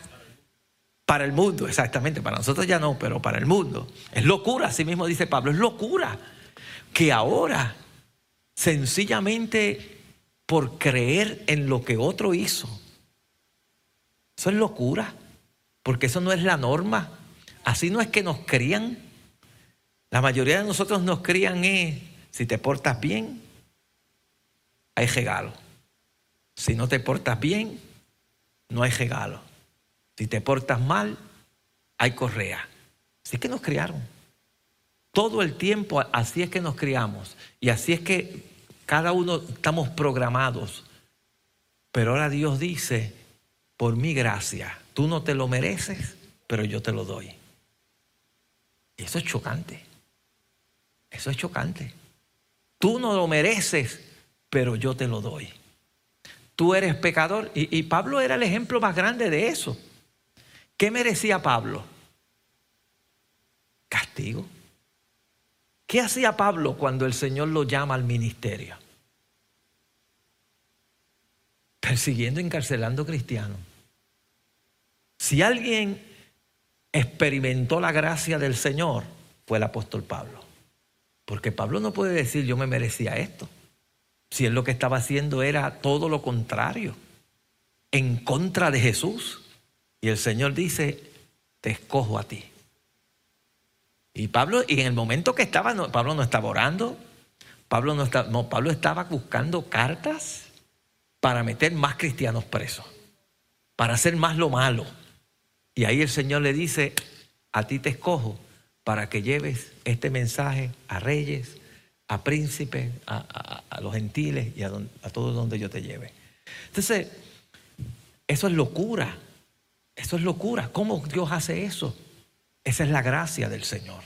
para el mundo, exactamente, para nosotros ya no, pero para el mundo, es locura, así mismo dice Pablo, es locura que ahora, sencillamente por creer en lo que otro hizo, eso es locura, porque eso no es la norma. Así no es que nos crían. La mayoría de nosotros nos crían es, si te portas bien, hay regalo. Si no te portas bien, no hay regalo. Si te portas mal, hay correa. Así que nos criaron. Todo el tiempo así es que nos criamos y así es que cada uno estamos programados. Pero ahora Dios dice, por mi gracia, tú no te lo mereces, pero yo te lo doy. Eso es chocante. Eso es chocante. Tú no lo mereces, pero yo te lo doy. Tú eres pecador. Y, y Pablo era el ejemplo más grande de eso. ¿Qué merecía Pablo? Castigo. ¿Qué hacía Pablo cuando el Señor lo llama al ministerio? Persiguiendo, encarcelando cristianos. Si alguien experimentó la gracia del Señor, fue el apóstol Pablo. Porque Pablo no puede decir yo me merecía esto. Si él lo que estaba haciendo era todo lo contrario, en contra de Jesús. Y el Señor dice, te escojo a ti. Y Pablo, y en el momento que estaba, Pablo no estaba orando, Pablo, no, no, Pablo estaba buscando cartas para meter más cristianos presos, para hacer más lo malo. Y ahí el Señor le dice, a ti te escojo para que lleves este mensaje a reyes, a príncipes, a, los gentiles y a, a todos donde yo te lleve. Entonces, eso es locura. Eso es locura. ¿Cómo Dios hace eso? Esa es la gracia del Señor.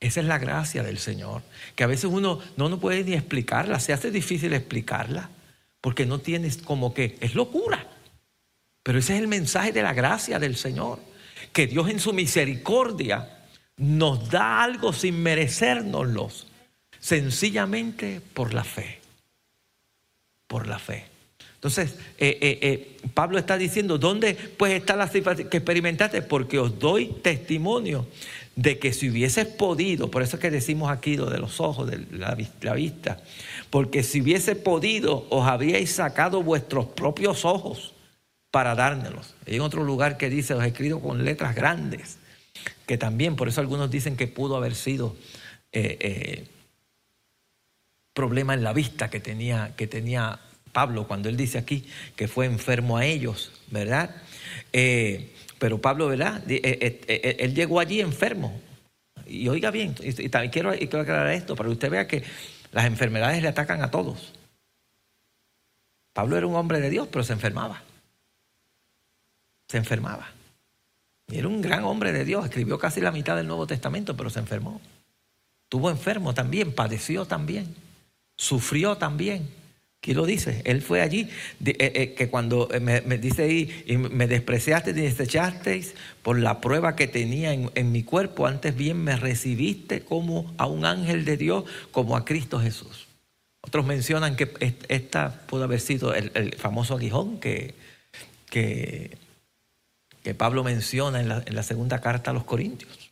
Esa es la gracia del Señor. Que a veces uno no, no puede ni explicarla, se hace difícil explicarla, porque no tienes como que es locura. Pero ese es el mensaje de la gracia del Señor. Que Dios en su misericordia nos da algo sin merecérnoslos, sencillamente por la fe. Por la fe. Entonces, eh, eh, eh, Pablo está diciendo, ¿dónde pues está la situación que experimentaste? Porque os doy testimonio de que si hubieses podido, por eso es que decimos aquí lo de los ojos, de la, la vista, porque si hubiese podido, os habríais sacado vuestros propios ojos para dármelos. Hay otro lugar que dice, os he escrito con letras grandes, que también, por eso algunos dicen que pudo haber sido problema en la vista que tenía, que tenía Pablo cuando él dice aquí que fue enfermo a ellos, ¿verdad? Eh, pero Pablo, ¿verdad? Eh, eh, él llegó allí enfermo. Y oiga bien, y, también quiero, aclarar esto para que usted vea que las enfermedades le atacan a todos. Pablo era un hombre de Dios, pero se enfermaba. Se enfermaba. Y era un gran hombre de Dios, escribió casi la mitad del Nuevo Testamento, pero se enfermó. Tuvo enfermo también, padeció también, sufrió también. Aquí lo dice, él fue allí, eh, eh, que cuando eh, me, dice ahí, y me despreciaste y desechasteis por la prueba que tenía en, mi cuerpo, antes bien me recibiste como a un ángel de Dios, como a Cristo Jesús. Otros mencionan que esta pudo haber sido el, famoso aguijón que, que, que Pablo menciona en la, en la segunda carta a los Corintios.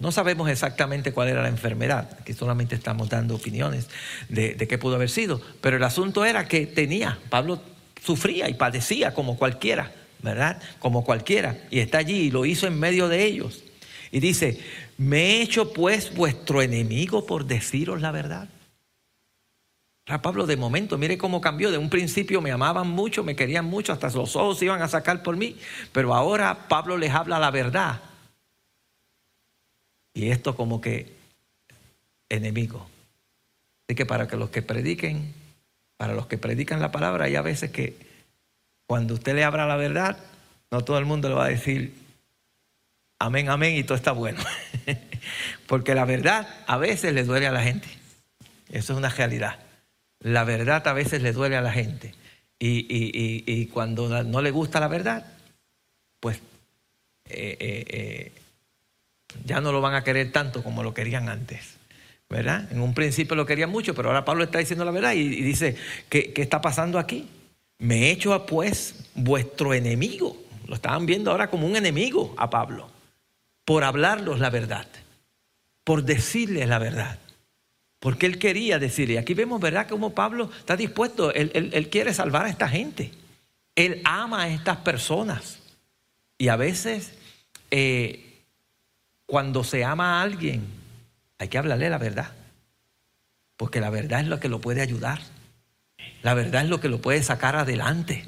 No sabemos exactamente cuál era la enfermedad, aquí solamente estamos dando opiniones de, qué pudo haber sido, pero el asunto era que tenía, Pablo sufría y padecía como cualquiera, ¿verdad? Como cualquiera, y está allí y lo hizo en medio de ellos. Y dice, me he hecho pues vuestro enemigo por deciros la verdad. Pablo de momento, mire cómo cambió. De un principio me amaban mucho, me querían mucho, hasta los ojos se iban a sacar por mí. Pero ahora Pablo les habla la verdad. Y esto como que enemigo. Así que para que los que prediquen, para los que predican la palabra, hay a veces que cuando usted le habla la verdad, no todo el mundo le va a decir amén, amén y todo está bueno. Porque la verdad a veces le duele a la gente. Eso es una realidad. La verdad a veces le duele a la gente. Y, cuando no le gusta la verdad, pues eh, eh, eh, ya no lo van a querer tanto como lo querían antes. ¿Verdad? En un principio lo querían mucho, pero ahora Pablo está diciendo la verdad y, dice, ¿qué, ¿qué, está pasando aquí? Me he hecho pues vuestro enemigo. Lo estaban viendo ahora como un enemigo a Pablo, por hablarlos la verdad, por decirles la verdad. Porque él quería decirle, aquí vemos, ¿verdad?, como Pablo está dispuesto, él, quiere salvar a esta gente. Él ama a estas personas. Y a veces, eh, cuando se ama a alguien, hay que hablarle la verdad. Porque la verdad es lo que lo puede ayudar. La verdad es lo que lo puede sacar adelante.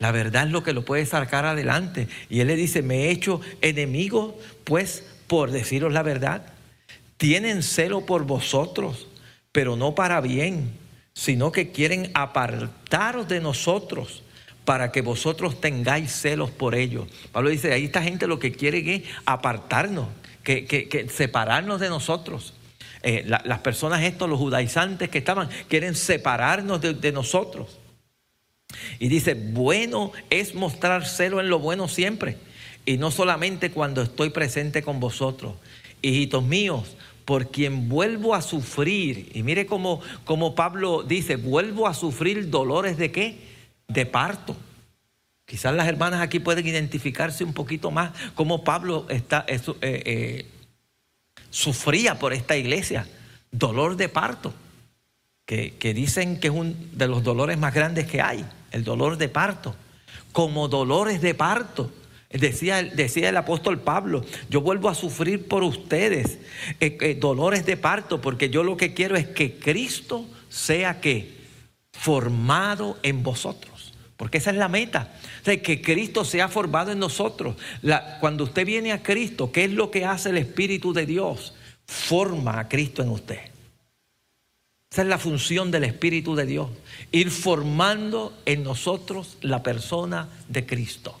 La verdad es lo que lo puede sacar adelante. Y él le dice, me he hecho enemigo, pues, por deciros la verdad tienen celo por vosotros, pero no para bien, sino que quieren apartaros de nosotros para que vosotros tengáis celos por ellos. Pablo dice, ahí esta gente lo que quiere es apartarnos, que, separarnos de nosotros. Eh, las personas estos, los judaizantes que estaban, quieren separarnos de, nosotros. Y dice, bueno es mostrar celo en lo bueno siempre, y no solamente cuando estoy presente con vosotros. Hijitos míos, por quien vuelvo a sufrir. Y mire cómo, Pablo dice, vuelvo a sufrir dolores de qué? De parto. Quizás las hermanas aquí pueden identificarse un poquito más cómo Pablo está, eh, eh, sufría por esta iglesia. Dolor de parto, que, que dicen que es uno de los dolores más grandes que hay, el dolor de parto. Como dolores de parto Decía, decía, el apóstol Pablo, yo vuelvo a sufrir por ustedes eh, dolores de parto, porque yo lo que quiero es que Cristo sea que formado en vosotros. Porque esa es la meta. que Cristo sea formado en nosotros. cuando usted viene a Cristo, ¿qué es lo que hace el Espíritu de Dios? Forma a Cristo en usted. Esa es la función del Espíritu de Dios. Ir formando en nosotros la persona de Cristo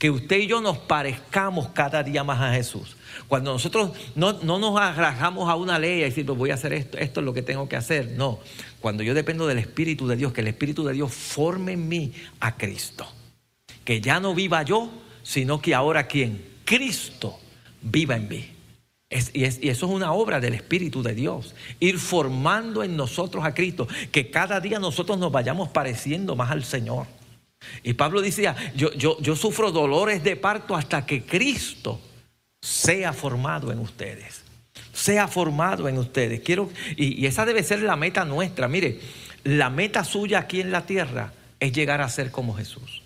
que usted y yo nos parezcamos cada día más a Jesús. Cuando nosotros no, nos arrajamos a una ley y decir, pues voy a hacer esto, esto es lo que tengo que hacer. No, cuando yo dependo del Espíritu de Dios, que el Espíritu de Dios forme en mí a Cristo. Que ya no viva yo, sino que ahora quien? Cristo viva en mí. y, eso es una obra del Espíritu de Dios. Ir formando en nosotros a Cristo. Que cada día nosotros nos vayamos pareciendo más al Señor. Y Pablo decía, yo, yo, yo sufro dolores de parto hasta que Cristo sea formado en ustedes. Sea formado en ustedes. Quiero, y, y esa debe ser la meta nuestra. Mire, la meta suya aquí en la tierra es llegar a ser como Jesús.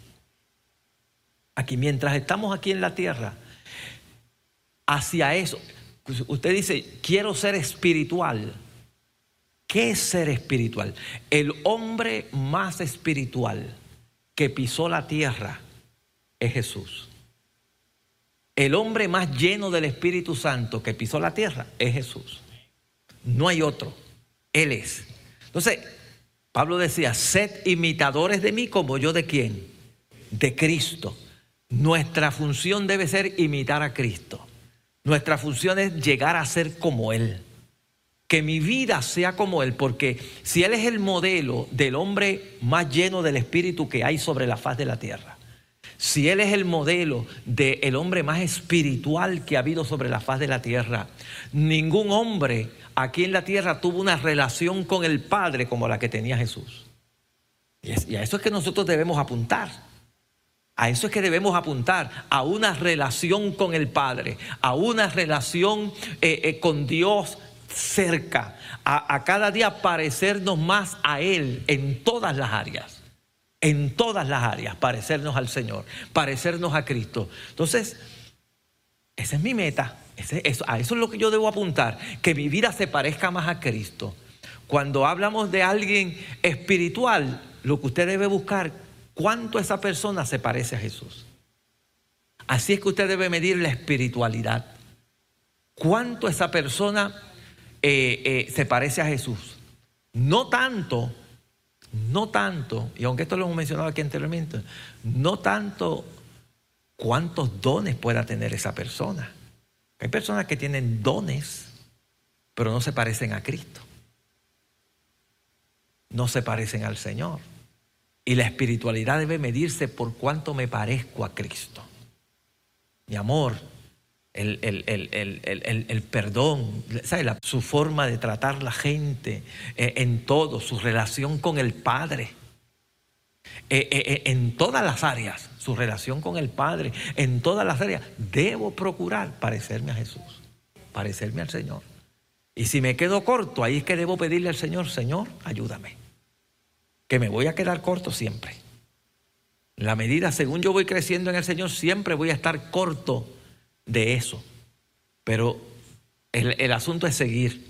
Aquí, mientras estamos aquí en la tierra, hacia eso, usted dice, quiero ser espiritual. ¿Qué es ser espiritual? El hombre más espiritual que pisó la tierra es Jesús. El hombre más lleno del Espíritu Santo que pisó la tierra es Jesús. No hay otro. Él es. Entonces, Pablo decía, sed imitadores de mí como yo de quién? De Cristo. Nuestra función debe ser imitar a Cristo. Nuestra función es llegar a ser como Él que mi vida sea como Él, porque si Él es el modelo del hombre más lleno del Espíritu que hay sobre la faz de la tierra, si Él es el modelo del hombre más espiritual que ha habido sobre la faz de la tierra, ningún hombre aquí en la tierra tuvo una relación con el Padre como la que tenía Jesús. Y a eso es que nosotros debemos apuntar. A eso es que debemos apuntar, a una relación con el Padre, a una relación eh, eh, con Dios cerca, a, cada día parecernos más a Él en todas las áreas. En todas las áreas, parecernos al Señor, parecernos a Cristo. Entonces, esa es mi meta. a eso es lo que yo debo apuntar, que mi vida se parezca más a Cristo. Cuando hablamos de alguien espiritual, lo que usted debe buscar, cuánto esa persona se parece a Jesús. Así es que usted debe medir la espiritualidad. Cuánto esa persona eh, eh, se parece a Jesús. No tanto, no tanto, y aunque esto lo hemos mencionado aquí anteriormente, no tanto cuántos dones pueda tener esa persona. Hay personas que tienen dones, pero no se parecen a Cristo. No se parecen al Señor. Y la espiritualidad debe medirse por cuánto me parezco a Cristo. Mi amor, el, el, perdón, su forma de tratar la gente eh, en todo, su relación con el Padre, eh, eh, en todas las áreas, su relación con el Padre, en todas las áreas, debo procurar parecerme a Jesús, parecerme al Señor. Y si me quedo corto, ahí es que debo pedirle al Señor, Señor, ayúdame, que me voy a quedar corto siempre. La medida, según yo voy creciendo en el Señor, siempre voy a estar corto de eso. Pero el, asunto es seguir,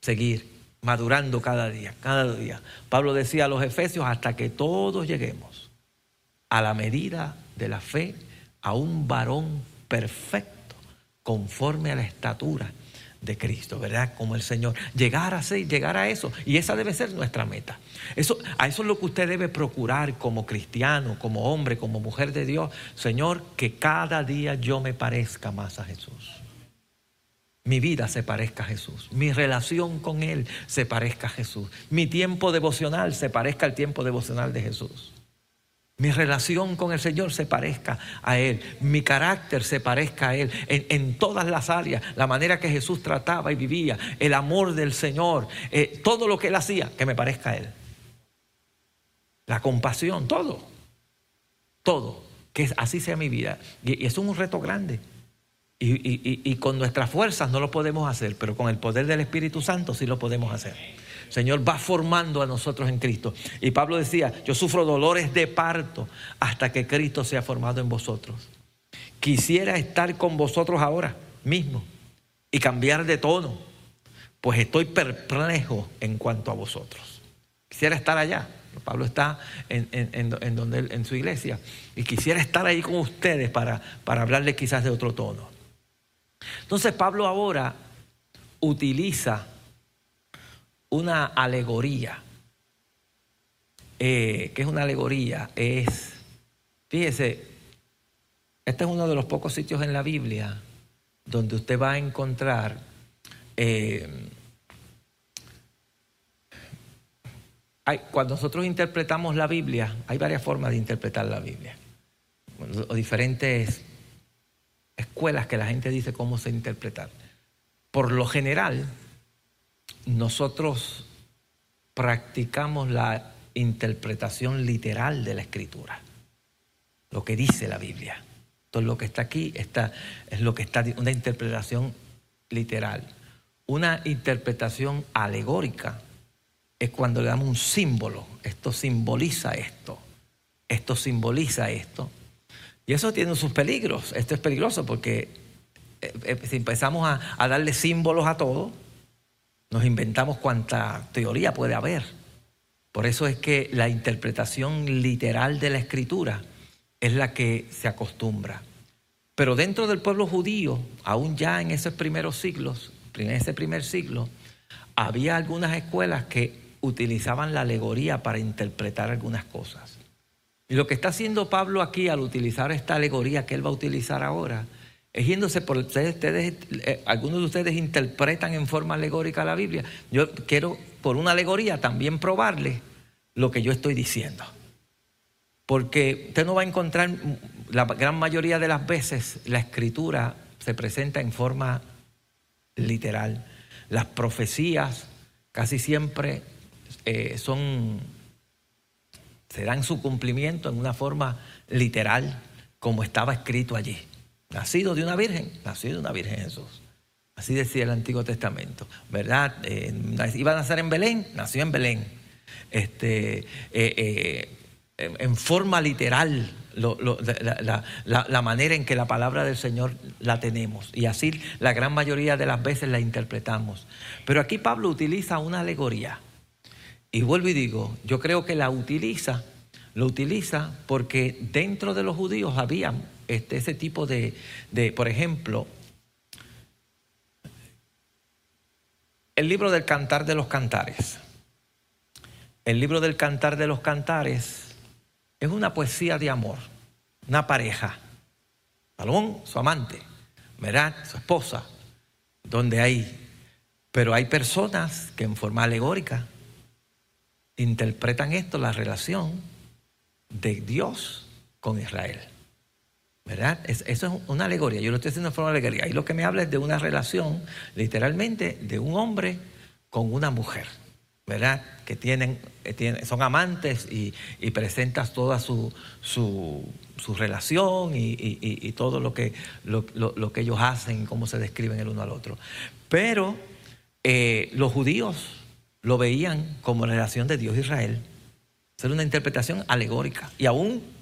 seguir, madurando cada día, cada día. Pablo decía a los efesios, hasta que todos lleguemos a la medida de la fe, a un varón perfecto, conforme a la estatura de Cristo, ¿verdad? Como el Señor. Llegar a ser, llegar a eso. Y esa debe ser nuestra meta. Eso, a eso es lo que usted debe procurar como cristiano, como hombre, como mujer de Dios. Señor, que cada día yo me parezca más a Jesús. Mi vida se parezca a Jesús. Mi relación con Él se parezca a Jesús. Mi tiempo devocional se parezca al tiempo devocional de Jesús. Mi relación con el Señor se parezca a Él. Mi carácter se parezca a Él. En, todas las áreas, la manera que Jesús trataba y vivía, el amor del Señor, eh, todo lo que Él hacía, que me parezca a Él. La compasión, todo. Todo. Que así sea mi vida. Y, eso es un reto grande. y con nuestras fuerzas no lo podemos hacer, pero con el poder del Espíritu Santo sí lo podemos hacer. Señor va formando a nosotros en Cristo. Y Pablo decía, yo sufro dolores de parto hasta que Cristo sea formado en vosotros. Quisiera estar con vosotros ahora mismo y cambiar de tono, pues estoy perplejo en cuanto a vosotros. Quisiera estar allá. Pablo está en, donde, en su iglesia y quisiera estar ahí con ustedes para, para hablarles quizás de otro tono. Entonces Pablo ahora utiliza una alegoría. Eh, ¿Qué es una alegoría? Es, fíjese, este es uno de los pocos sitios en la Biblia donde usted va a encontrar eh, cuando nosotros interpretamos la Biblia, hay varias formas de interpretar la Biblia, o diferentes escuelas que la gente dice cómo se interpretar. Por lo general, nosotros practicamos la interpretación literal de la escritura, lo que dice la Biblia. Todo lo que está aquí está, es lo que está, una interpretación literal. Una interpretación alegórica es cuando le damos un símbolo. Esto simboliza esto. Esto simboliza esto. Y eso tiene sus peligros. Esto es peligroso porque eh, eh, si empezamos a, a darle símbolos a todo, nos inventamos cuánta teoría puede haber. Por eso es que la interpretación literal de la escritura es la que se acostumbra. Pero dentro del pueblo judío, aún ya en esos primeros siglos, en ese primer siglo, había algunas escuelas que utilizaban la alegoría para interpretar algunas cosas. Y lo que está haciendo Pablo aquí al utilizar esta alegoría que él va a utilizar ahora yéndose por ustedes, eh, algunos de ustedes interpretan en forma alegórica la Biblia. Yo quiero, por una alegoría, también probarle lo que yo estoy diciendo. Porque usted no va a encontrar, la gran mayoría de las veces, la escritura se presenta en forma literal. Las profecías casi siempre eh, son, se dan su cumplimiento en una forma literal, como estaba escrito allí. Nacido de una virgen, nacido de una virgen Jesús. Así decía el Antiguo Testamento, ¿verdad? Eh, iba a nacer en Belén, nació en Belén. Este, eh, eh, en forma literal, la, manera en que la palabra del Señor la tenemos. Y así la gran mayoría de las veces la interpretamos. Pero aquí Pablo utiliza una alegoría. Y vuelvo y digo, yo creo que la utiliza, lo utiliza porque dentro de los judíos había este, ese tipo de, de, por ejemplo, el libro del Cantar de los Cantares. El libro del Cantar de los Cantares es una poesía de amor, una pareja. Salomón, su amante, ¿verdad? Su esposa, donde hay, pero hay personas que en forma alegórica interpretan esto, la relación de Dios con Israel. ¿Verdad? eso es una alegoría. Yo lo estoy haciendo en forma alegoría. Y lo que me habla es de una relación, literalmente, de un hombre con una mujer. ¿Verdad? Que tienen, tienen son amantes y, presentas toda su, su, relación y, todo lo que, lo, que ellos hacen, cómo se describen el uno al otro. Pero eh, los judíos lo veían como relación de Dios Israel. Esa una interpretación alegórica. Y aún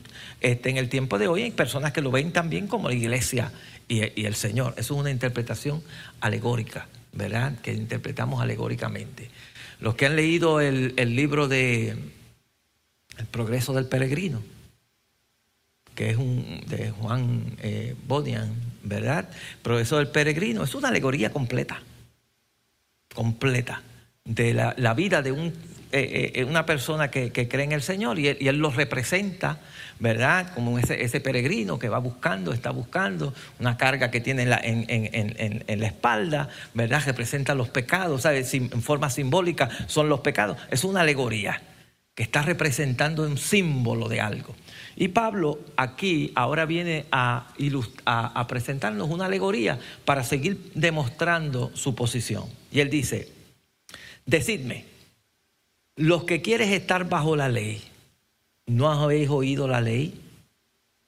este, en el tiempo de hoy hay personas que lo ven también como la iglesia y, el Señor. Eso es una interpretación alegórica, ¿verdad? Que interpretamos alegóricamente. Los que han leído el, libro de El progreso del peregrino, que es un, de Juan eh, Bodian, ¿verdad? Progreso del peregrino, es una alegoría completa, completa de la, vida de un, eh, eh, una persona que, cree en el Señor y él, lo representa, ¿verdad? Como ese, peregrino que va buscando, está buscando una carga que tiene en la, en, la espalda, ¿verdad? Representa los pecados, ¿sabes? En forma simbólica son los pecados. Es una alegoría que está representando un símbolo de algo. Y Pablo aquí ahora viene a, a presentarnos una alegoría para seguir demostrando su posición. Y él dice, Decidme, los que quieres estar bajo la ley, ¿no habéis oído la ley?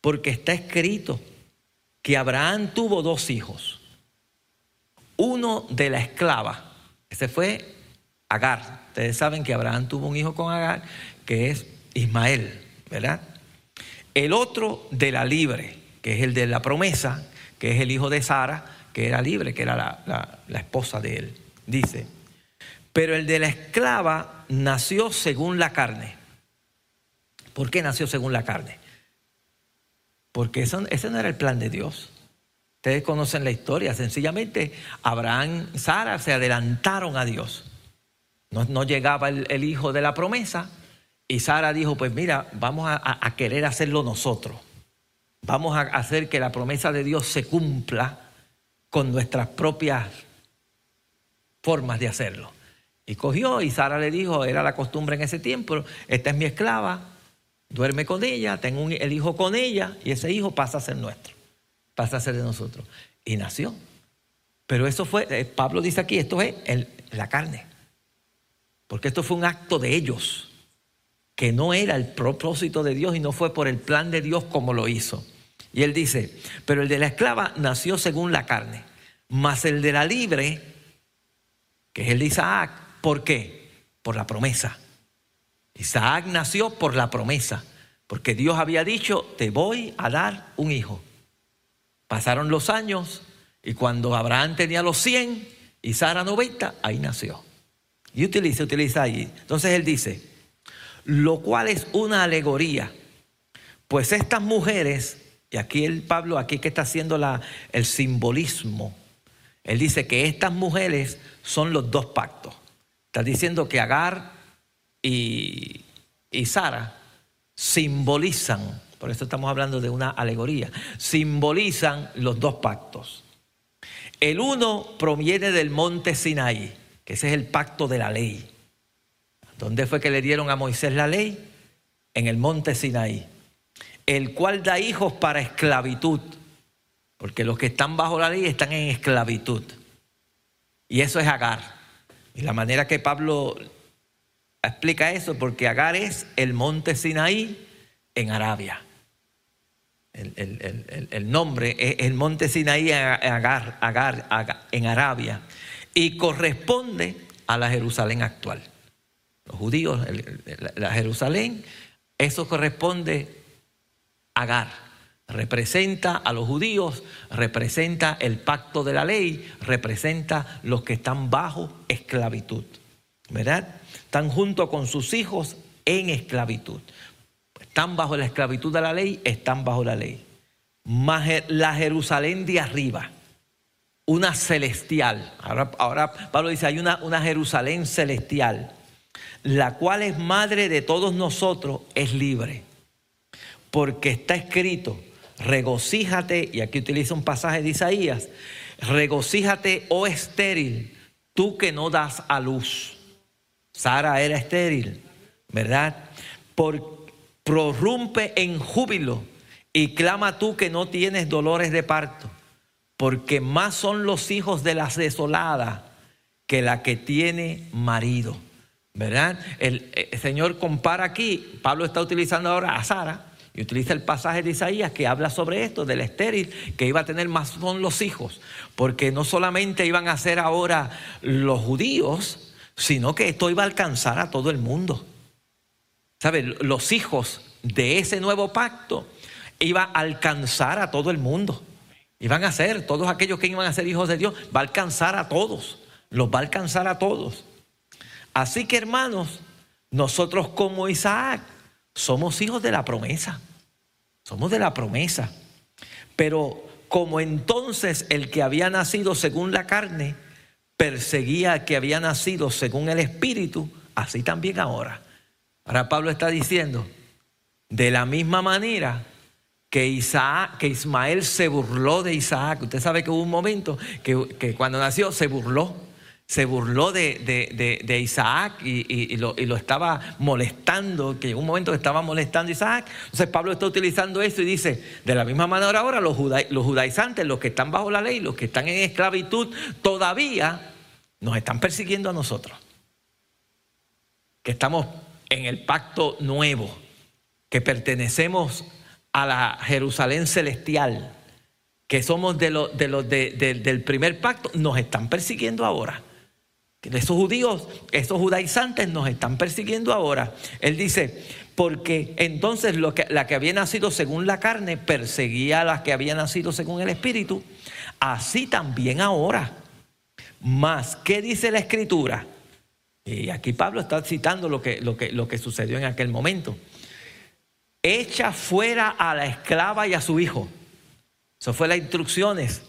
Porque está escrito que Abraham tuvo dos hijos. Uno de la esclava, ese fue Agar. Ustedes saben que Abraham tuvo un hijo con Agar, que es Ismael, ¿verdad? El otro de la libre, que es el de la promesa, que es el hijo de Sara, que era libre, que era la, la esposa de él. Dice, pero el de la esclava nació según la carne. ¿Por qué nació según la carne? Porque ese no era el plan de Dios. Ustedes conocen la historia. Sencillamente, Abraham y Sara se adelantaron a Dios. No, llegaba el, hijo de la promesa. Y Sara dijo, pues mira, vamos a querer hacerlo nosotros. Vamos a hacer que la promesa de Dios se cumpla con nuestras propias formas de hacerlo. Y cogió y Sara le dijo, era la costumbre en ese tiempo, esta es mi esclava, duerme con ella, tengo el hijo con ella y ese hijo pasa a ser nuestro, pasa a ser de nosotros. Y nació. Pero eso fue, eh, Pablo dice aquí, esto es la carne. Porque esto fue un acto de ellos, que no era el propósito de Dios y no fue por el plan de Dios como lo hizo. Y él dice, pero el de la esclava nació según la carne, mas el de la libre, que es el de Isaac, ¿Por qué? Por la promesa. Isaac nació por la promesa, porque Dios había dicho, te voy a dar un hijo. Pasaron los años y cuando Abraham tenía los 100 y Sara 90, ahí nació. Y utiliza, utiliza ahí. Entonces él dice, lo cual es una alegoría, pues estas mujeres, y aquí el Pablo, aquí que está haciendo la, el simbolismo, él dice que estas mujeres son los dos pactos. Está diciendo que Agar y, Sara simbolizan, por eso estamos hablando de una alegoría, simbolizan los dos pactos. El uno proviene del monte Sinaí, que ese es el pacto de la ley. ¿Dónde fue que le dieron a Moisés la ley? En el monte Sinaí, el cual da hijos para esclavitud, porque los que están bajo la ley están en esclavitud. Y eso es Agar. Y la manera que Pablo explica eso, porque Agar es el monte Sinaí en Arabia. El, nombre es el monte Sinaí en Agar, Agar, en Arabia. Y corresponde a la Jerusalén actual. Los judíos, la Jerusalén, eso corresponde a Agar representa a los judíos, representa el pacto de la ley, representa los que están bajo esclavitud. ¿verdad? Están junto con sus hijos en esclavitud. Están bajo la esclavitud de la ley, están bajo la ley. Más la Jerusalén de arriba, una celestial. Ahora, Pablo dice, hay una, una Jerusalén celestial, la cual es madre de todos nosotros, es libre. Porque está escrito, regocíjate, y aquí utiliza un pasaje de Isaías, regocíjate, oh estéril, tú que no das a luz. Sara era estéril, ¿verdad? Por, prorrumpe en júbilo y clama tú que no tienes dolores de parto, porque más son los hijos de la desolada que la que tiene marido. ¿Verdad? El, el, Señor compara aquí, Pablo está utilizando ahora a Sara y utiliza el pasaje de Isaías que habla sobre esto, del estéril, que iba a tener más son los hijos, porque no solamente iban a ser ahora los judíos, sino que esto iba a alcanzar a todo el mundo. ¿Sabes? Los hijos de ese nuevo pacto iba a alcanzar a todo el mundo. Iban a ser, todos aquellos que iban a ser hijos de Dios, va a alcanzar a todos. Los va a alcanzar a todos. Así que hermanos, nosotros como Isaac somos hijos de la promesa. Somos de la promesa. Pero como entonces el que había nacido según la carne perseguía al que había nacido según el Espíritu, así también ahora. Ahora Pablo está diciendo, de la misma manera que, que Ismael se burló de Isaac, usted sabe que hubo un momento que, que cuando nació se burló se burló de, Isaac y, lo, estaba molestando, que en un momento estaba molestando a Isaac. Entonces Pablo está utilizando esto y dice, de la misma manera ahora los, los judaizantes, los que están bajo la ley, los que están en esclavitud, todavía nos están persiguiendo a nosotros. Que estamos en el pacto nuevo, que pertenecemos a la Jerusalén celestial, que somos de los del primer pacto, nos están persiguiendo ahora. Esos judíos, esos judaizantes nos están persiguiendo ahora. Él dice, porque entonces lo que, la que había nacido según la carne perseguía a las que había nacido según el Espíritu, así también ahora. Más, ¿qué dice la Escritura? Y aquí Pablo está citando lo que, lo que, lo que sucedió en aquel momento. Echa fuera a la esclava y a su hijo. Eso fue las instrucciones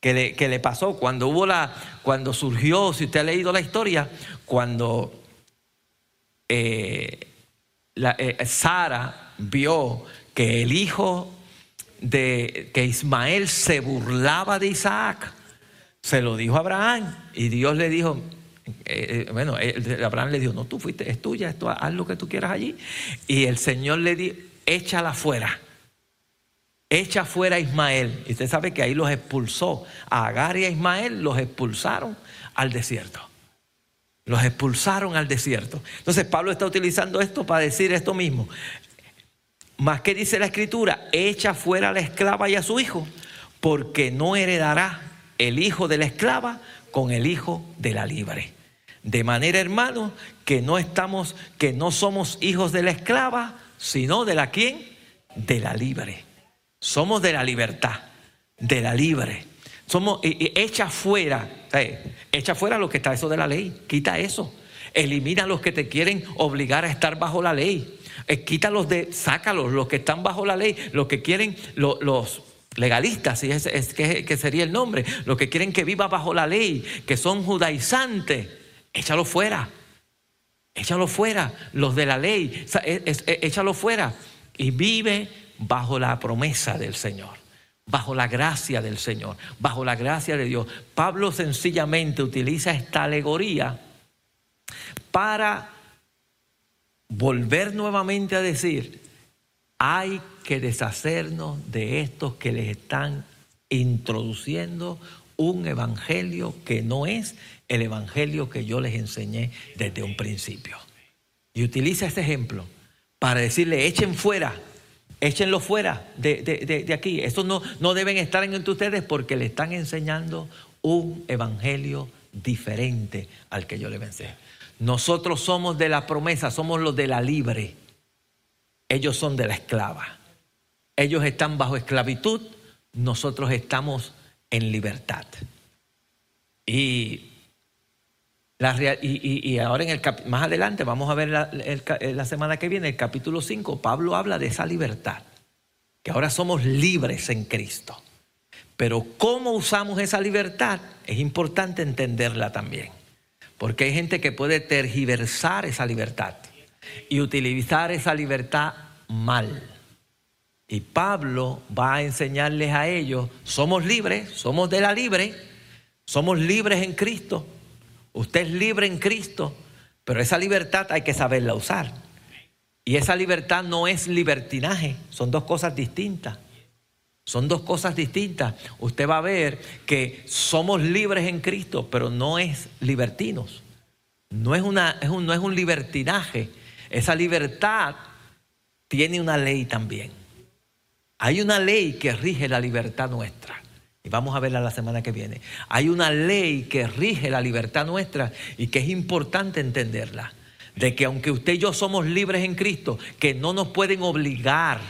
que le, pasó cuando hubo la, cuando surgió, si usted ha leído la historia, cuando eh, eh, Sara vio que el hijo de que Ismael se burlaba de Isaac, se lo dijo a Abraham y Dios le dijo, eh, bueno, Abraham le dijo, no, tú fuiste, es tuya, esto, haz lo que tú quieras allí. Y el Señor le dijo, échala fuera echa fuera a Ismael. Y usted sabe que ahí los expulsó. A Agar y a Ismael los expulsaron al desierto. Los expulsaron al desierto. Entonces Pablo está utilizando esto para decir esto mismo. Más que dice la escritura, echa fuera a la esclava y a su hijo, porque no heredará el hijo de la esclava con el hijo de la libre. De manera, hermano, que no estamos, que no somos hijos de la esclava, sino de la quién? De la libre. Somos de la libertad, de la libre. Somos echa fuera, echa fuera lo que está eso de la ley, quita eso. Elimina los que te quieren obligar a estar bajo la ley. Eh, quítalos de, sácalos, los que están bajo la ley, los que quieren, los legalistas, es, es que, sería el nombre, los que quieren que viva bajo la ley, que son judaizantes, échalo fuera. Échalo fuera, los de la ley, échalo fuera y vive bajo la promesa del Señor, bajo la gracia del Señor, bajo la gracia de Dios. Pablo sencillamente utiliza esta alegoría para volver nuevamente a decir, hay que deshacernos de estos que les están introduciendo un evangelio que no es el evangelio que yo les enseñé desde un principio. Y utiliza este ejemplo para decirle, echen fuera Échenlo fuera de, aquí. Estos no, no deben estar entre ustedes porque le están enseñando un evangelio diferente al que yo le vencé. Nosotros somos de la promesa, somos los de la libre. Ellos son de la esclava. Ellos están bajo esclavitud, nosotros estamos en libertad. Y y, ahora en el más adelante, vamos a ver la, semana que viene, el capítulo 5, Pablo habla de esa libertad, que ahora somos libres en Cristo. Pero cómo usamos esa libertad es importante entenderla también, porque hay gente que puede tergiversar esa libertad y utilizar esa libertad mal. Y Pablo va a enseñarles a ellos, somos libres, somos de la libre, somos libres en Cristo Usted es libre en Cristo, pero esa libertad hay que saberla usar. Y esa libertad no es libertinaje, son dos cosas distintas. Son dos cosas distintas. Usted va a ver que somos libres en Cristo, pero no es libertinos. No es, una, no es un libertinaje. Esa libertad tiene una ley también. Hay una ley que rige la libertad nuestra. Y vamos a verla la semana que viene. Hay una ley que rige la libertad nuestra y que es importante entenderla. De que aunque usted y yo somos libres en Cristo, que no nos pueden obligar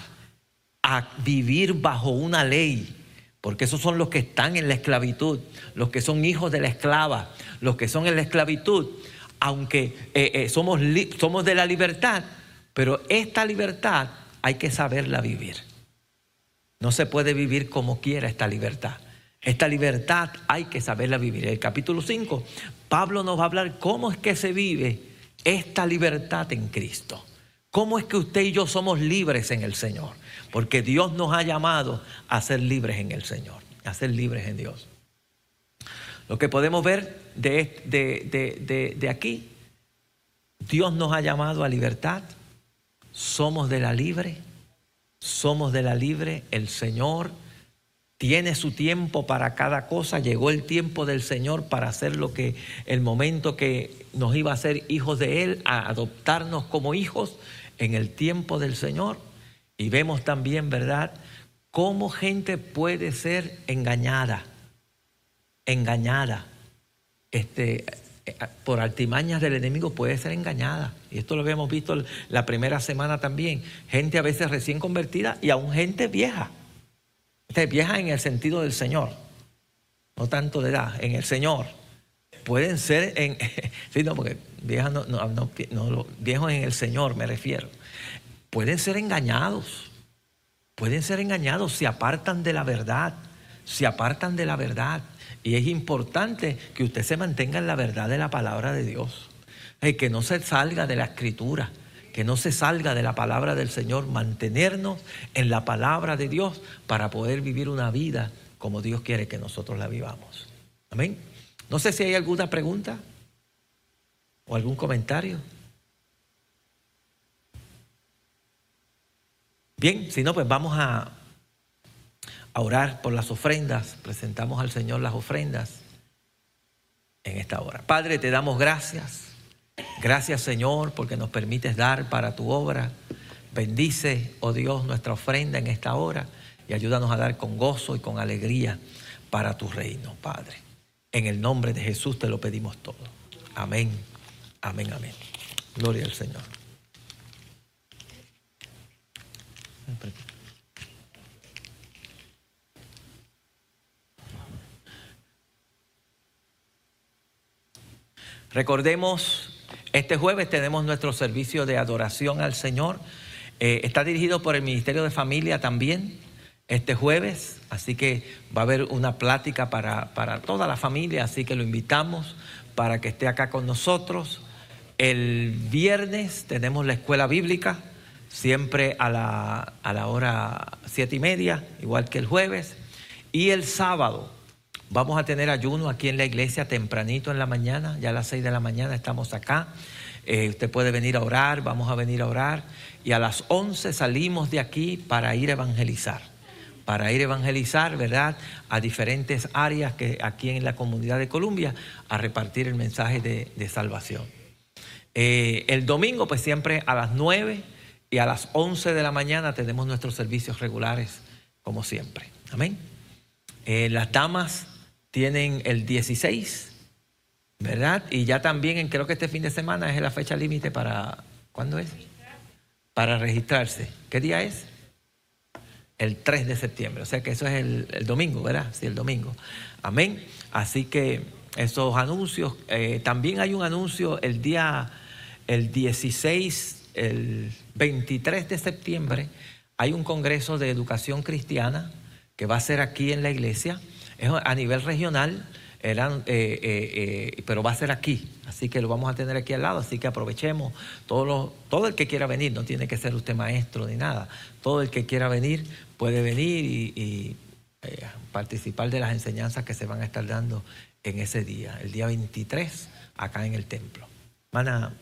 a vivir bajo una ley. Porque esos son los que están en la esclavitud, los que son hijos de la esclava, los que son en la esclavitud. Aunque eh, eh, somos, somos de la libertad, pero esta libertad hay que saberla vivir. No se puede vivir como quiera esta libertad. Esta libertad hay que saberla vivir. En el capítulo 5, Pablo nos va a hablar cómo es que se vive esta libertad en Cristo. ¿Cómo es que usted y yo somos libres en el Señor? Porque Dios nos ha llamado a ser libres en el Señor, a ser libres en Dios. Lo que podemos ver de, de, de aquí, Dios nos ha llamado a libertad, somos de la libre somos de la libre, el Señor tiene su tiempo para cada cosa, llegó el tiempo del Señor para hacer lo que el momento que nos iba a hacer hijos de Él, a adoptarnos como hijos en el tiempo del Señor. Y vemos también, ¿verdad?, cómo gente puede ser engañada, engañada. Este, por artimañas del enemigo puede ser engañada. Y esto lo habíamos visto la primera semana también. Gente a veces recién convertida y aún gente vieja. Este, vieja en el sentido del Señor. No tanto de edad, en el Señor. Pueden ser en. sí, no, porque viejas no, no, no, viejos en el Señor me refiero. Pueden ser engañados. Pueden ser engañados, se apartan de la verdad. Se apartan de la verdad. Y es importante que usted se mantenga en la verdad de la palabra de Dios. que no se salga de la escritura, que no se salga de la palabra del Señor, mantenernos en la palabra de Dios para poder vivir una vida como Dios quiere que nosotros la vivamos. Amén. No sé si hay alguna pregunta o algún comentario. Bien, si no, pues vamos a a orar por las ofrendas. Presentamos al Señor las ofrendas en esta hora. Padre, te damos gracias. Gracias Señor porque nos permites dar para tu obra. Bendice, oh Dios, nuestra ofrenda en esta hora y ayúdanos a dar con gozo y con alegría para tu reino, Padre. En el nombre de Jesús te lo pedimos todo. Amén, amén, amén. Gloria al Señor. Recordemos, este jueves tenemos nuestro servicio de adoración al Señor. Eh, está dirigido por el Ministerio de Familia también este jueves, así que va a haber una plática para, para toda la familia, así que lo invitamos para que esté acá con nosotros. El viernes tenemos la escuela bíblica, siempre a la, a la hora siete y media, igual que el jueves. Y el sábado Vamos a tener ayuno aquí en la iglesia tempranito en la mañana, ya a las 6 de la mañana estamos acá. Eh, usted puede venir a orar, vamos a venir a orar. Y a las 11 salimos de aquí para ir a evangelizar. Para ir a evangelizar, ¿verdad? A diferentes áreas que aquí en la comunidad de Colombia, a repartir el mensaje de, salvación. Eh, el domingo, pues siempre a las 9 y a las 11 de la mañana tenemos nuestros servicios regulares, como siempre. Amén. Eh, las damas tienen el 16, ¿verdad? Y ya también creo que este fin de semana es la fecha límite para, ¿cuándo es? Para registrarse. ¿Qué día es? El 3 de septiembre, o sea que eso es el, domingo, ¿verdad? Sí, el domingo. Amén. Así que esos anuncios. Eh, también hay un anuncio el día, el 16, el 23 de septiembre, hay un congreso de educación cristiana que va a ser aquí en la iglesia, es a nivel regional, eran, eh, eh, pero va a ser aquí, así que lo vamos a tener aquí al lado, así que aprovechemos, todo, todo el que quiera venir, no tiene que ser usted maestro ni nada, todo el que quiera venir puede venir y, participar de las enseñanzas que se van a estar dando en ese día, el día 23, acá en el templo. Van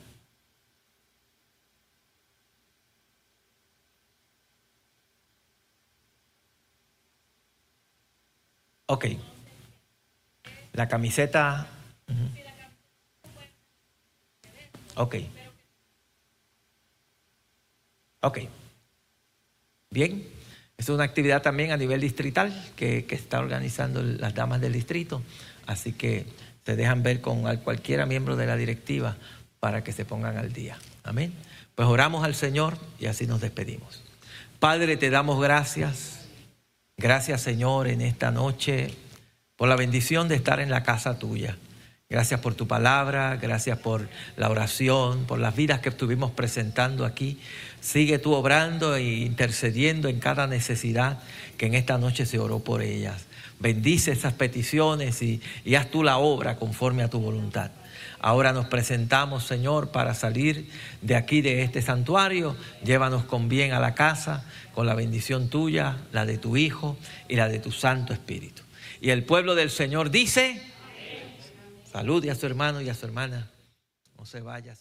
Ok. La camiseta. Ok. Ok. Bien. Es una actividad también a nivel distrital que, que está organizando las damas del distrito. Así que se dejan ver con cualquiera miembro de la directiva para que se pongan al día. Amén. Pues oramos al Señor y así nos despedimos. Padre, te damos gracias. Gracias Señor en esta noche por la bendición de estar en la casa tuya. Gracias por tu palabra, gracias por la oración, por las vidas que estuvimos presentando aquí. Sigue tú obrando e intercediendo en cada necesidad que en esta noche se oró por ellas. Bendice esas peticiones y, haz tú la obra conforme a tu voluntad. Ahora nos presentamos, Señor, para salir de aquí, de este santuario. Llévanos con bien a la casa, con la bendición tuya, la de tu Hijo y la de tu Santo Espíritu. Y el pueblo del Señor dice, salude a su hermano y a su hermana. No se vaya.